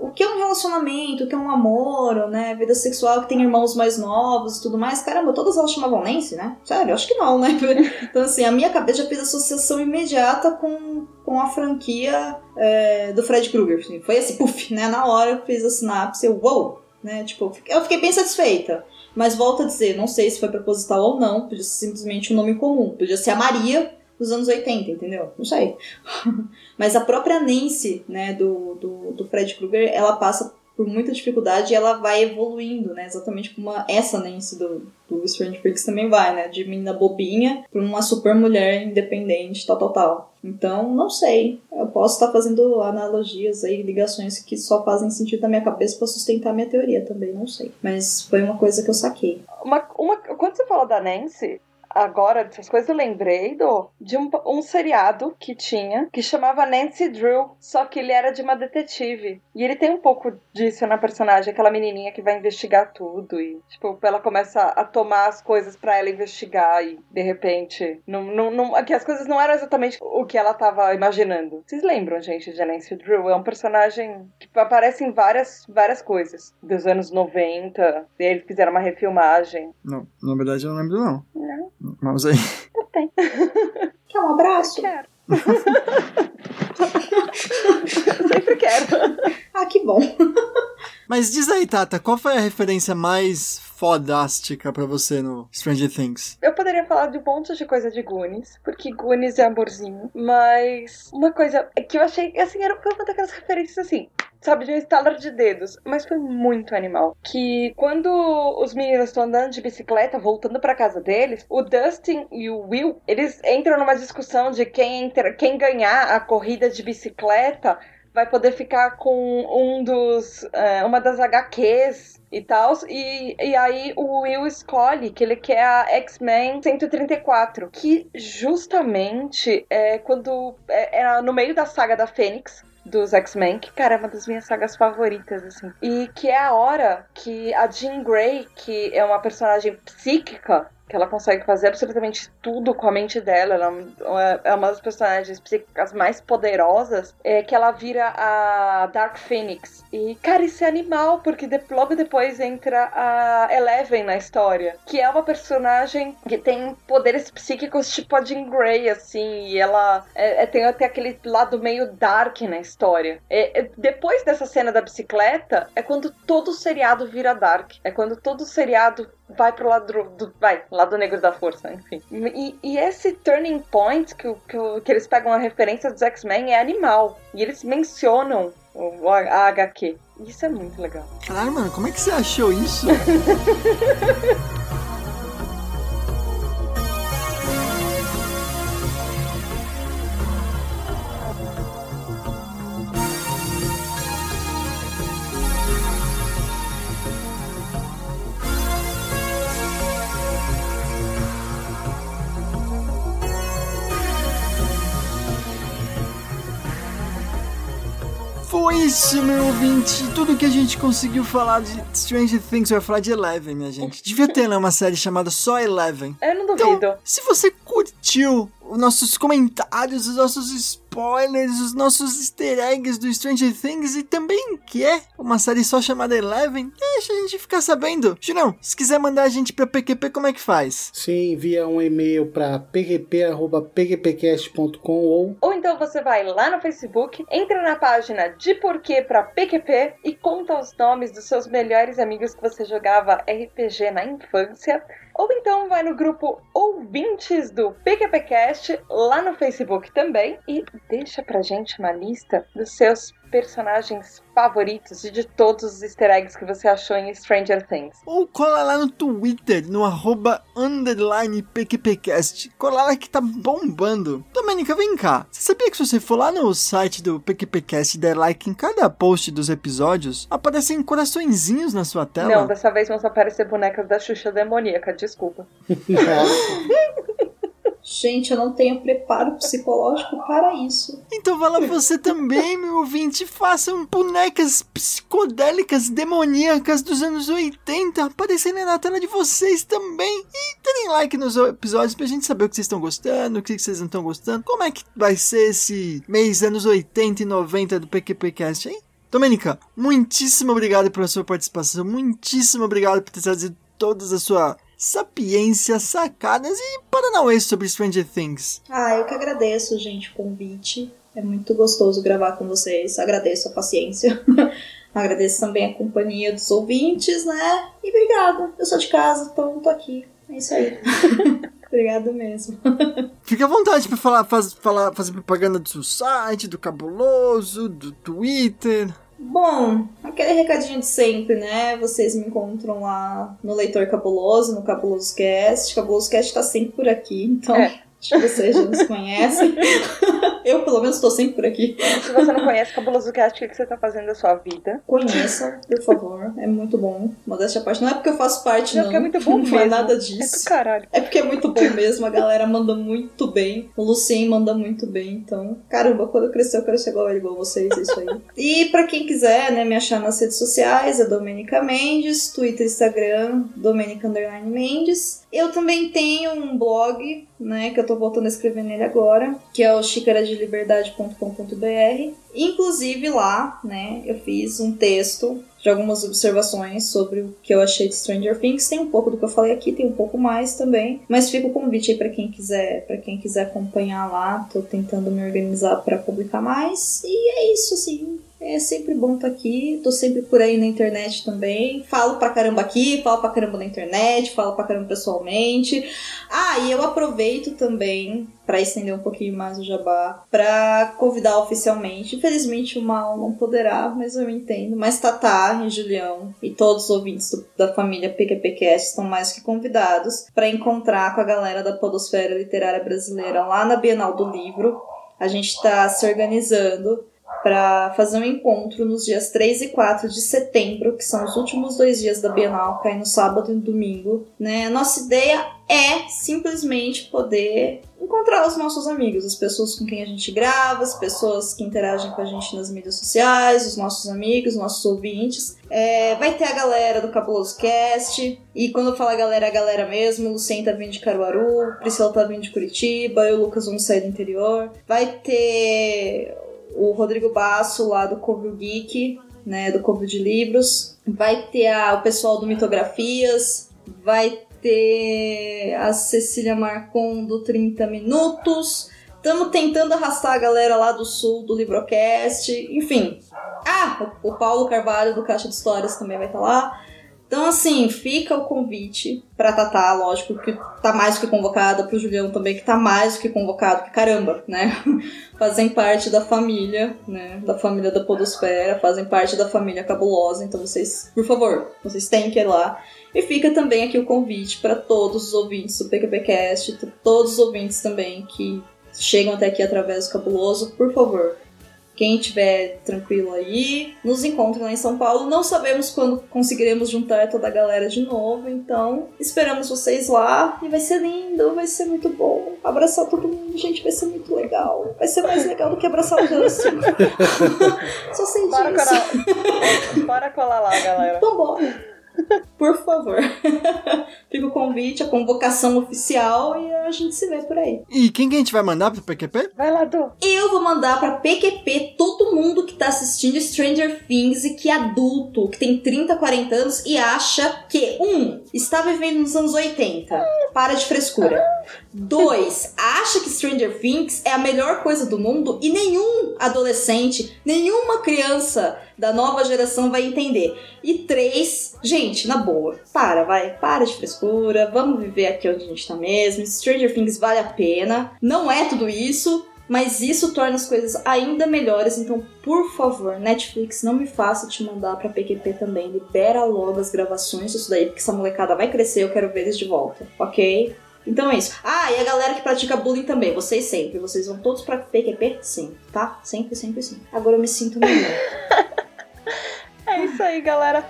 o que é um relacionamento, o que é um amor, né? Vida sexual que tem irmãos mais novos e tudo mais. Caramba, todas elas chamavam Nancy, né? Sério, acho que não, né? [LAUGHS] Então, assim, a minha cabeça já fez associação imediata com, com a franquia é, do Fred Krueger. Assim. Foi assim, puf, né? Na hora eu fiz a sinapse, eu, wow, né? Tipo, eu fiquei bem satisfeita. Mas volto a dizer, não sei se foi proposital ou não, podia ser simplesmente um nome comum. Podia ser a Maria, dos anos 80, entendeu? Não sei. [LAUGHS] Mas a própria Nancy, né, do, do, do Fred Krueger, ela passa por muita dificuldade e ela vai evoluindo, né? Exatamente como essa Nancy do, do Strange Freaks também vai, né? De menina bobinha pra uma super mulher independente, tal, tal, tal. Então, não sei. Eu posso estar fazendo analogias aí, ligações que só fazem sentido na minha cabeça para sustentar minha teoria também, não sei. Mas foi uma coisa que eu saquei. Uma, uma, quando você fala da Nancy, agora dessas coisas eu lembrei do, de um, um seriado que tinha que chamava Nancy Drew, só que ele era de uma detetive. E ele tem um pouco disso na personagem, aquela menininha que vai investigar tudo e, tipo, ela começa a tomar as coisas para ela investigar e, de repente, não, não, não, que as coisas não eram exatamente o que ela tava imaginando. Vocês lembram, gente, de Nancy Drew? É um personagem que aparece em várias, várias coisas dos anos 90. E eles fizeram uma refilmagem. Não, na verdade eu não lembro, não. Não. Vamos aí. Eu tenho. Quer um abraço? Quero. [LAUGHS] Sempre quero. Ah, que bom. Mas diz aí, Tata, qual foi a referência mais fodástica pra você no Stranger Things? Eu poderia falar de um monte de coisa de Goonies, porque Goonies é amorzinho, mas uma coisa que eu achei, assim, era uma daquelas referências assim, sabe, de um estalar de dedos, mas foi muito animal. Que quando os meninos estão andando de bicicleta, voltando para casa deles, o Dustin e o Will, eles entram numa discussão de quem, entra, quem ganhar a corrida de bicicleta vai poder ficar com um dos, é, uma das HQs e tal. E, e aí o Will escolhe que ele quer a X-Men 134, que justamente é quando é, é no meio da saga da Fênix, dos X-Men, que, cara, é uma das minhas sagas favoritas, assim. E que é a hora que a Jean Grey, que é uma personagem psíquica, que ela consegue fazer absolutamente tudo com a mente dela. Ela é uma das personagens psíquicas mais poderosas. É que ela vira a Dark Phoenix. E, cara, isso é animal, porque de, logo depois entra a Eleven na história, que é uma personagem que tem poderes psíquicos tipo a Jean Grey, assim, e ela é, é, tem até aquele lado meio dark na história. É, é, depois dessa cena da bicicleta, é quando todo o seriado vira dark. É quando todo o seriado vai pro lado do, vai, lado negro da força, enfim. E, e esse turning point que, que, que eles pegam a referência dos X-Men é animal. E eles mencionam o, a HQ. Isso é muito legal. Caralho, mano, como é que você achou isso? [LAUGHS] isso, meu ouvinte. Tudo que a gente conseguiu falar de Stranger Things, vai falar de Eleven, minha gente. Devia ter né, uma série chamada só Eleven. Eu não duvido. Então, se você curtiu os nossos comentários, os nossos spoilers, os nossos easter eggs do Stranger Things e também quer uma série só chamada Eleven, deixa a gente ficar sabendo. Julião, se quiser mandar a gente pra PQP, como é que faz? Sim, envia um e-mail para pqp.pqpcast.com ou Ou então você vai lá no Facebook, entra na página de porquê pra PQP e conta os nomes dos seus melhores amigos que você jogava RPG na infância. Ou então vai no grupo Ouvintes do PQPcast lá no Facebook também e deixa pra gente uma lista dos seus personagens favoritos e de todos os easter eggs que você achou em Stranger Things. Ou cola lá no Twitter, no arroba underline PQPcast. Cola lá que tá bombando. Domênica, vem cá. Você sabia que se você for lá no site do PQPcast e der like em cada post dos episódios, aparecem coraçõezinhos na sua tela? Não, dessa vez vão só aparecer bonecas da Xuxa demoníaca, desculpa. [LAUGHS] Gente, eu não tenho preparo psicológico para isso. Então vai lá você também, meu ouvinte, façam bonecas psicodélicas demoníacas dos anos 80 aparecerem na tela de vocês também. E terem like nos episódios pra gente saber o que vocês estão gostando, o que vocês não estão gostando. Como é que vai ser esse mês anos 80 e 90 do PQPcast, hein? Domênica, muitíssimo obrigado pela sua participação, muitíssimo obrigado por ter trazido toda a sua sapiência, sacadas e paranauês sobre Stranger Things. Ah, eu que agradeço, gente, o convite. É muito gostoso gravar com vocês. Agradeço a paciência. [LAUGHS] agradeço também a companhia dos ouvintes, né? E obrigada. Eu sou de casa, então tô aqui. É isso aí. [LAUGHS] Obrigado mesmo. [LAUGHS] Fique à vontade para falar, faz, falar, fazer propaganda do seu site, do Cabuloso, do Twitter. Bom, aquele recadinho de sempre, né? Vocês me encontram lá no Leitor Cabuloso, no Cabuloso Cast. Cabuloso Cast tá sempre por aqui, então É. acho que vocês já nos conhecem. [LAUGHS] Eu, pelo menos, tô sempre por aqui. Se você não conhece Cabuloso Cast, o que que você tá fazendo da sua vida? Conheçam, por favor. É muito bom. Modéstia à parte. Não é porque eu faço parte, Não, não. porque é muito bom Não mesmo. é nada É disso. caralho. É porque é muito bom mesmo, a galera manda muito bem. O Lucien manda muito bem, então. Caramba, quando eu crescer, eu quero ser igual igual vocês, é isso aí. [LAUGHS] e pra quem quiser, né, me achar nas redes sociais, é Domenica Mendes, Twitter, Instagram, Domenica Mendes. Eu também tenho um blog, né, que eu tô voltando a escrever nele agora, que é o xicaradeliberdade.com.br. Inclusive lá, né, eu fiz um texto de algumas observações sobre o que eu achei de Stranger Things. Tem um pouco do que eu falei aqui, tem um pouco mais também. Mas fica o convite aí para quem quiser, para quem quiser acompanhar lá. Tô tentando me organizar para publicar mais. E é isso, assim. É sempre bom estar aqui, tô sempre por aí na internet também. Falo pra caramba aqui, falo pra caramba na internet, falo pra caramba pessoalmente. Ah, e eu aproveito também para estender um pouquinho mais o jabá, para convidar oficialmente. Infelizmente o Mal não poderá, mas eu entendo. Mas Tatá e Julião e todos os ouvintes do- da família PQPcast estão mais que convidados para encontrar com a galera da Podosfera Literária Brasileira lá na Bienal do Livro. A gente está se organizando para fazer um encontro nos dias 3 e 4 de setembro, que são os últimos dois dias da Bienal, cai no sábado e no domingo. Né? Nossa ideia é simplesmente poder encontrar os nossos amigos, as pessoas com quem a gente grava, as pessoas que interagem com a gente nas mídias sociais, os nossos amigos, os nossos ouvintes. É, vai ter a galera do Cabuloso Cast, e quando eu falo a galera, é a galera mesmo. O Lucien tá vindo de Caruaru, o Priscila tá vindo de Curitiba, eu e o Lucas vamos sair do interior. Vai ter o Rodrigo Basso lá do Covil Geek, né, do Covil de Livros. Vai ter a- o pessoal do Mitografias, vai ter a Cecília Marcon do 30 Minutos. Estamos tentando arrastar a galera lá do sul do Librocast, enfim. Ah, o Paulo Carvalho do Caixa de Histórias também vai estar lá. Então, assim, fica o convite pra Tatá, lógico, que tá mais do que convocada, pro Julião também, que tá mais do que convocado, que caramba, né? [LAUGHS] Fazem parte da família, né? Da família da Podosfera, fazem parte da família cabulosa, então vocês, por favor, vocês têm que ir lá. E fica também aqui o convite para todos os ouvintes do PQPcast, todos os ouvintes também que chegam até aqui através do Cabuloso, por favor. Quem estiver tranquilo aí, nos encontre lá em São Paulo. Não sabemos quando conseguiremos juntar toda a galera de novo, então esperamos vocês lá e vai ser lindo, vai ser muito bom. Abraçar todo mundo, gente, vai ser muito legal. Vai ser mais legal do que abraçar o Justin. [LAUGHS] Só sei Bora colar, bora colar lá, galera. Vambora. Por favor. [LAUGHS] Fica o convite, a convocação oficial e a gente se vê por aí. E quem que a gente vai mandar pro PQP? Vai lá, Du. Eu vou mandar pra PQP todo mundo que tá assistindo Stranger Things e que é adulto, que tem 30, 40 anos e acha que, um, está vivendo nos anos 80. Para de frescura. Dois, acha que Stranger Things é a melhor coisa do mundo e nenhum adolescente, nenhuma criança da nova geração vai entender. E três, gente, na boa, para, vai, para de frescura, vamos viver aqui onde a gente tá mesmo. Stranger Things vale a pena, não é tudo isso, mas isso torna as coisas ainda melhores. Então, por favor, Netflix, não me faça te mandar pra PQP também. Libera logo as gravações disso daí, porque essa molecada vai crescer, eu quero ver eles de volta, ok? Então é isso. Ah, e a galera que pratica bullying também, vocês sempre. Vocês vão todos pra PQP? Sempre, tá? Sempre, sempre, sempre. Agora eu me sinto melhor. [LAUGHS] é isso aí, galera.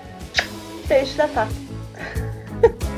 Beijo da Tata. [LAUGHS]